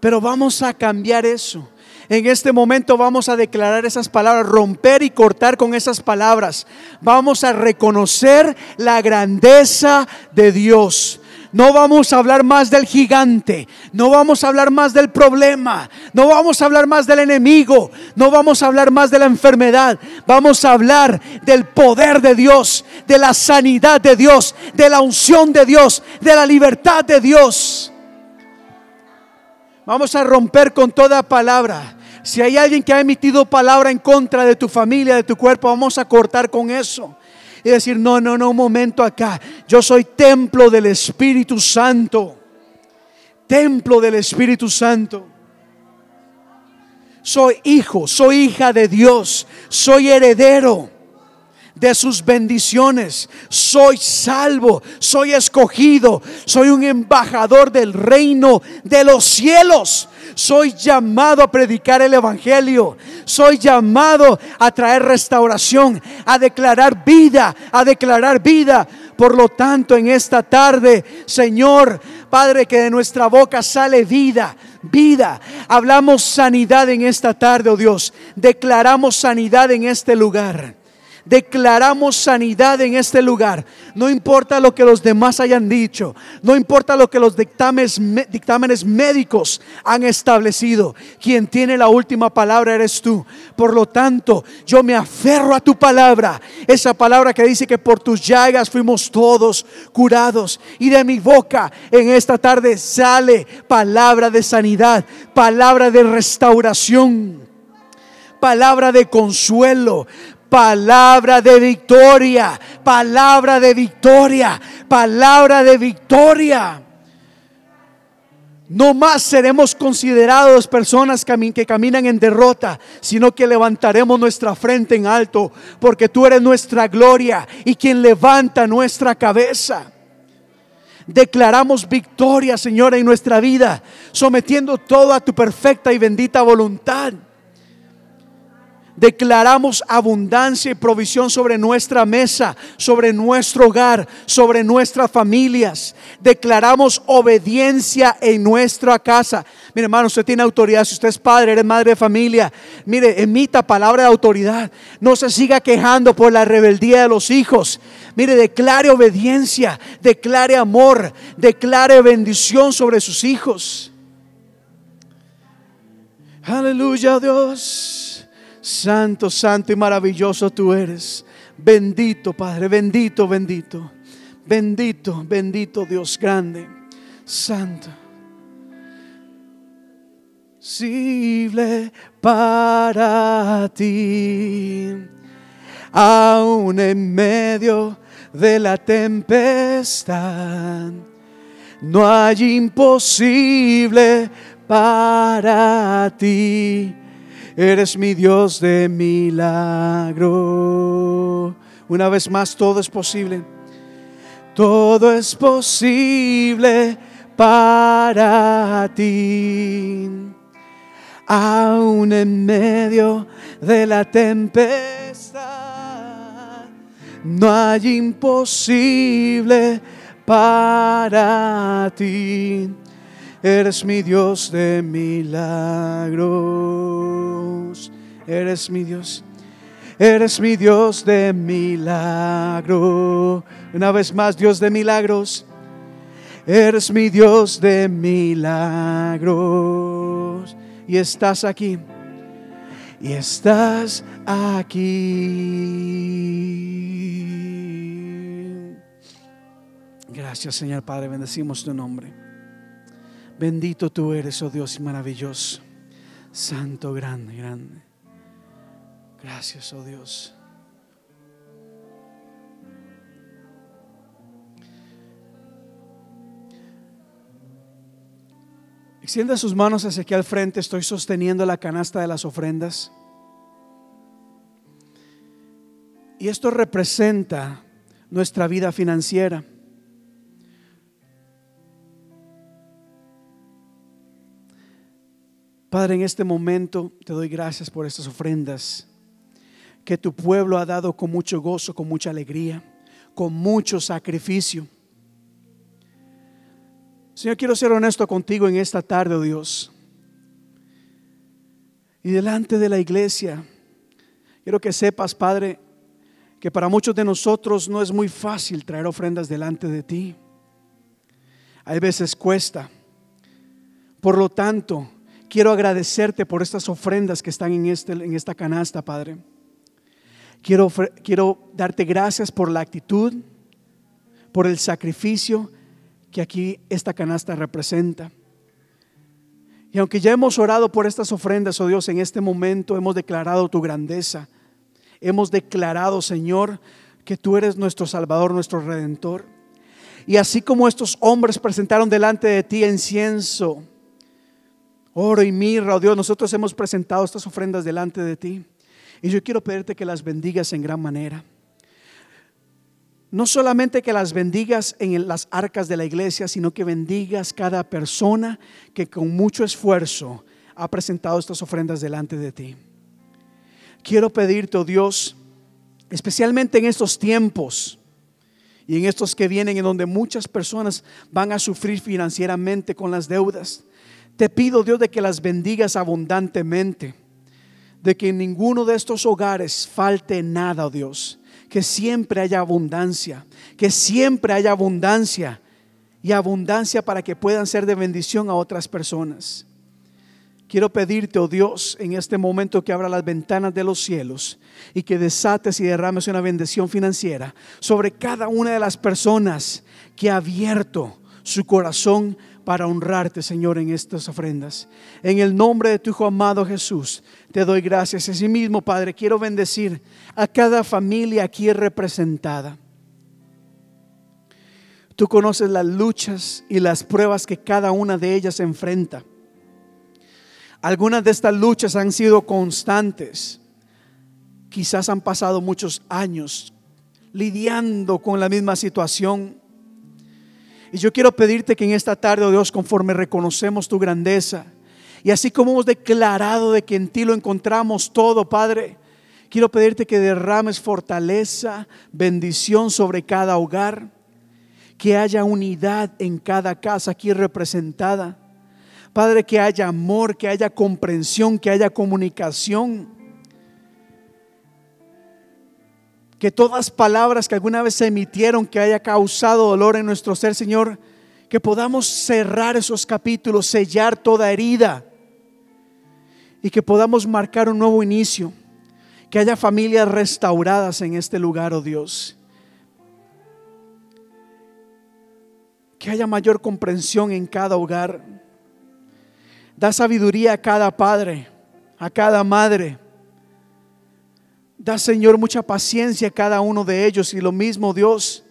Speaker 1: Pero vamos a cambiar eso. En este momento vamos a declarar esas palabras, romper y cortar con esas palabras. Vamos a reconocer la grandeza de Dios. No vamos a hablar más del gigante, no vamos a hablar más del problema, no vamos a hablar más del enemigo, no vamos a hablar más de la enfermedad, vamos a hablar del poder de Dios, de la sanidad de Dios, de la unción de Dios, de la libertad de Dios. Vamos a romper con toda palabra. Si hay alguien que ha emitido palabra en contra de tu familia, de tu cuerpo, vamos a cortar con eso y decir, no, no, no, un momento acá. Yo soy templo del Espíritu Santo. Templo del Espíritu Santo. Soy hijo, soy hija de Dios, soy heredero de sus bendiciones. Soy salvo, soy escogido, soy un embajador del reino de los cielos. Soy llamado a predicar el Evangelio. Soy llamado a traer restauración, a declarar vida, a declarar vida. Por lo tanto, en esta tarde, Señor, Padre, que de nuestra boca sale vida, vida. Hablamos sanidad en esta tarde, oh Dios. Declaramos sanidad en este lugar declaramos sanidad en este lugar. No importa lo que los demás hayan dicho, no importa lo que los dictámenes, médicos han establecido. Quien tiene la última palabra eres tú. Por lo tanto, yo me aferro a tu palabra, esa palabra que dice que por tus llagas fuimos todos curados. Y de mi boca en esta tarde sale palabra de sanidad, palabra de restauración palabra de consuelo, Palabra de victoria, palabra de victoria, palabra de victoria. No más seremos considerados personas que caminan en derrota, sino que levantaremos nuestra frente en alto, porque tú eres nuestra gloria y quien levanta nuestra cabeza. Declaramos victoria, Señor, en nuestra vida, sometiendo todo a tu perfecta y bendita voluntad. Declaramos abundancia y provisión sobre nuestra mesa, sobre nuestro hogar, sobre nuestras familias. Declaramos obediencia en nuestra casa. Mire, hermano, usted tiene autoridad. Si usted es padre, eres madre de familia. Mire, emita palabra de autoridad. No se siga quejando por la rebeldía de los hijos. Mire, declare obediencia, declare amor, declare bendición sobre sus hijos. Aleluya, Dios. Santo, santo y maravilloso tú eres. Bendito Padre, bendito, bendito. Bendito, bendito Dios grande. Santo. Posible para ti. Aún en medio de la tempestad. No hay imposible para ti Eres mi Dios de milagro. Una vez más, todo es posible. Todo es posible para ti. Aún en medio de la tempestad, no hay imposible para ti. Eres mi Dios de milagros. Eres mi Dios. Eres mi Dios de milagro. Una vez más, Dios de milagros. Eres mi Dios de milagros. Y estás aquí. Y estás aquí. Gracias, Señor Padre. Bendecimos tu nombre. Bendito tú eres, oh Dios maravilloso. Santo, grande, grande. Gracias, oh Dios. Extienda sus manos hacia aquí al frente. Estoy sosteniendo la canasta de las ofrendas. Y esto representa nuestra vida financiera. Padre, en este momento te doy gracias por estas ofrendas que tu pueblo ha dado con mucho gozo, con mucha alegría, con mucho sacrificio. Señor, quiero ser honesto contigo en esta tarde, oh Dios. Y delante de la iglesia, quiero que sepas, Padre, que para muchos de nosotros no es muy fácil traer ofrendas delante de ti. Hay veces cuesta. Por lo tanto, quiero agradecerte por estas ofrendas que están en, este, en esta canasta, Padre. Quiero, quiero darte gracias por la actitud, por el sacrificio que aquí esta canasta representa. Y aunque ya hemos orado por estas ofrendas, oh Dios, en este momento hemos declarado tu grandeza. Hemos declarado, Señor, que tú eres nuestro Salvador, nuestro Redentor. Y así como estos hombres presentaron delante de ti incienso, oro y mirra, oh Dios, nosotros hemos presentado estas ofrendas delante de ti. Y yo quiero pedirte que las bendigas en gran manera. No solamente que las bendigas en las arcas de la iglesia, sino que bendigas cada persona que con mucho esfuerzo ha presentado estas ofrendas delante de ti. Quiero pedirte, oh Dios, especialmente en estos tiempos y en estos que vienen en donde muchas personas van a sufrir financieramente con las deudas. Te pido, Dios, de que las bendigas abundantemente, de que en ninguno de estos hogares falte nada, oh Dios que siempre haya abundancia, que siempre haya abundancia y abundancia para que puedan ser de bendición a otras personas. Quiero pedirte, oh Dios, en este momento que abra las ventanas de los cielos y que desates y derrames una bendición financiera sobre cada una de las personas que ha abierto su corazón para honrarte, Señor, en estas ofrendas. En el nombre de tu Hijo amado Jesús, te doy gracias. Así mismo, Padre, quiero bendecir a cada familia aquí representada. Tú conoces las luchas y las pruebas que cada una de ellas enfrenta. Algunas de estas luchas han sido constantes. Quizás han pasado muchos años lidiando con la misma situación y yo quiero pedirte que en esta tarde, oh Dios, conforme reconocemos tu grandeza, y así como hemos declarado de que en ti lo encontramos todo, Padre, quiero pedirte que derrames fortaleza, bendición sobre cada hogar, que haya unidad en cada casa aquí representada. Padre, que haya amor, que haya comprensión, que haya comunicación que todas palabras que alguna vez se emitieron que haya causado dolor en nuestro ser, Señor, que podamos cerrar esos capítulos, sellar toda herida y que podamos marcar un nuevo inicio, que haya familias restauradas en este lugar, oh Dios. Que haya mayor comprensión en cada hogar. Da sabiduría a cada padre, a cada madre Da, Señor, mucha paciencia a cada uno de ellos y lo mismo, Dios,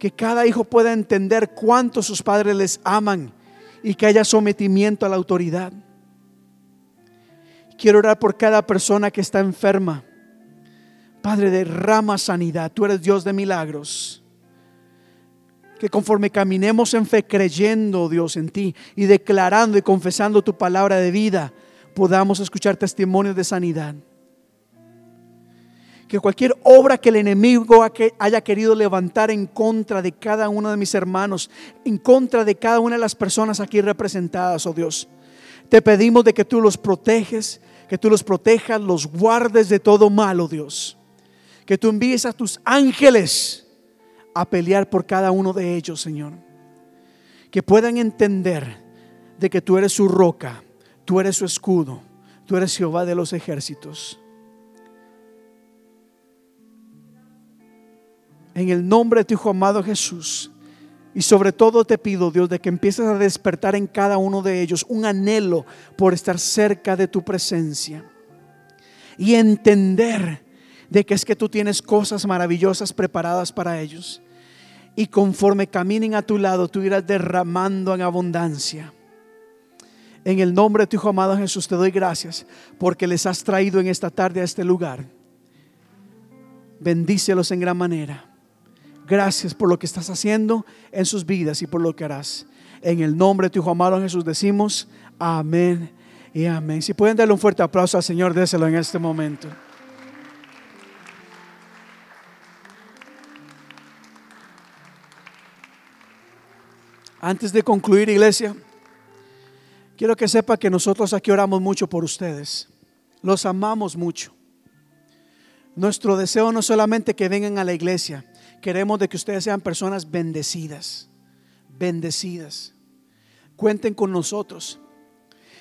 Speaker 1: que cada hijo pueda entender cuánto sus padres les aman y que haya sometimiento a la autoridad. Quiero orar por cada persona que está enferma. Padre, derrama sanidad. Tú eres Dios de milagros. Que conforme caminemos en fe, creyendo, Dios, en ti y declarando y confesando tu palabra de vida, podamos escuchar testimonios de sanidad que cualquier obra que el enemigo haya querido levantar en contra de cada uno de mis hermanos, en contra de cada una de las personas aquí representadas, oh Dios, te pedimos de que tú los proteges, que tú los protejas, los guardes de todo mal, oh Dios. Que tú envíes a tus ángeles a pelear por cada uno de ellos, Señor. Que puedan entender de que tú eres su roca, tú eres su escudo, tú eres Jehová de los ejércitos. En el nombre de tu Hijo amado Jesús. Y sobre todo te pido, Dios, de que empieces a despertar en cada uno de ellos un anhelo por estar cerca de tu presencia. Y entender de que es que tú tienes cosas maravillosas preparadas para ellos. Y conforme caminen a tu lado, tú irás derramando en abundancia. En el nombre de tu Hijo amado Jesús te doy gracias porque les has traído en esta tarde a este lugar. Bendícelos en gran manera. Gracias por lo que estás haciendo en sus vidas y por lo que harás. En el nombre de tu Hijo amado Jesús decimos amén y amén. Si pueden darle un fuerte aplauso al Señor, déselo en este momento. Antes de concluir, iglesia, quiero que sepa que nosotros aquí oramos mucho por ustedes. Los amamos mucho. Nuestro deseo no es solamente que vengan a la iglesia, queremos de que ustedes sean personas bendecidas, bendecidas. Cuenten con nosotros.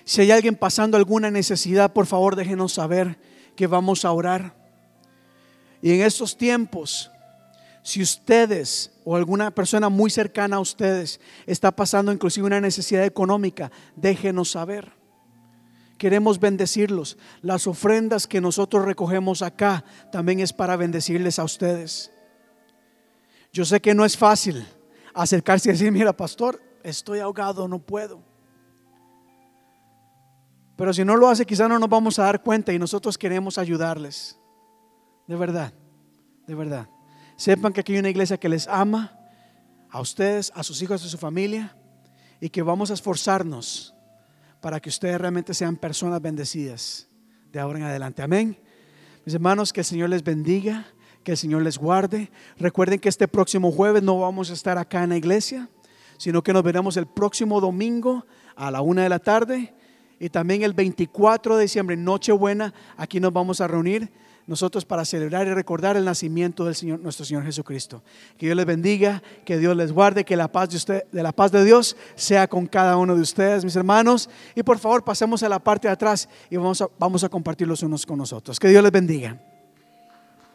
Speaker 1: Si hay alguien pasando alguna necesidad, por favor déjenos saber que vamos a orar. Y en estos tiempos, si ustedes o alguna persona muy cercana a ustedes está pasando inclusive una necesidad económica, déjenos saber. Queremos bendecirlos. Las ofrendas que nosotros recogemos acá también es para bendecirles a ustedes. Yo sé que no es fácil acercarse y decir, mira, pastor, estoy ahogado, no puedo. Pero si no lo hace, quizá no nos vamos a dar cuenta y nosotros queremos ayudarles. De verdad, de verdad. Sepan que aquí hay una iglesia que les ama, a ustedes, a sus hijos, a su familia, y que vamos a esforzarnos para que ustedes realmente sean personas bendecidas de ahora en adelante. Amén. Mis hermanos, que el Señor les bendiga, que el Señor les guarde. Recuerden que este próximo jueves no vamos a estar acá en la iglesia, sino que nos veremos el próximo domingo a la una de la tarde y también el 24 de diciembre, Nochebuena, aquí nos vamos a reunir nosotros para celebrar y recordar el nacimiento del Señor, nuestro Señor Jesucristo. Que Dios les bendiga, que Dios les guarde, que la paz de usted, de la paz de Dios sea con cada uno de ustedes, mis hermanos. Y por favor, pasemos a la parte de atrás y vamos a, vamos a compartir los unos con nosotros. Que Dios les bendiga.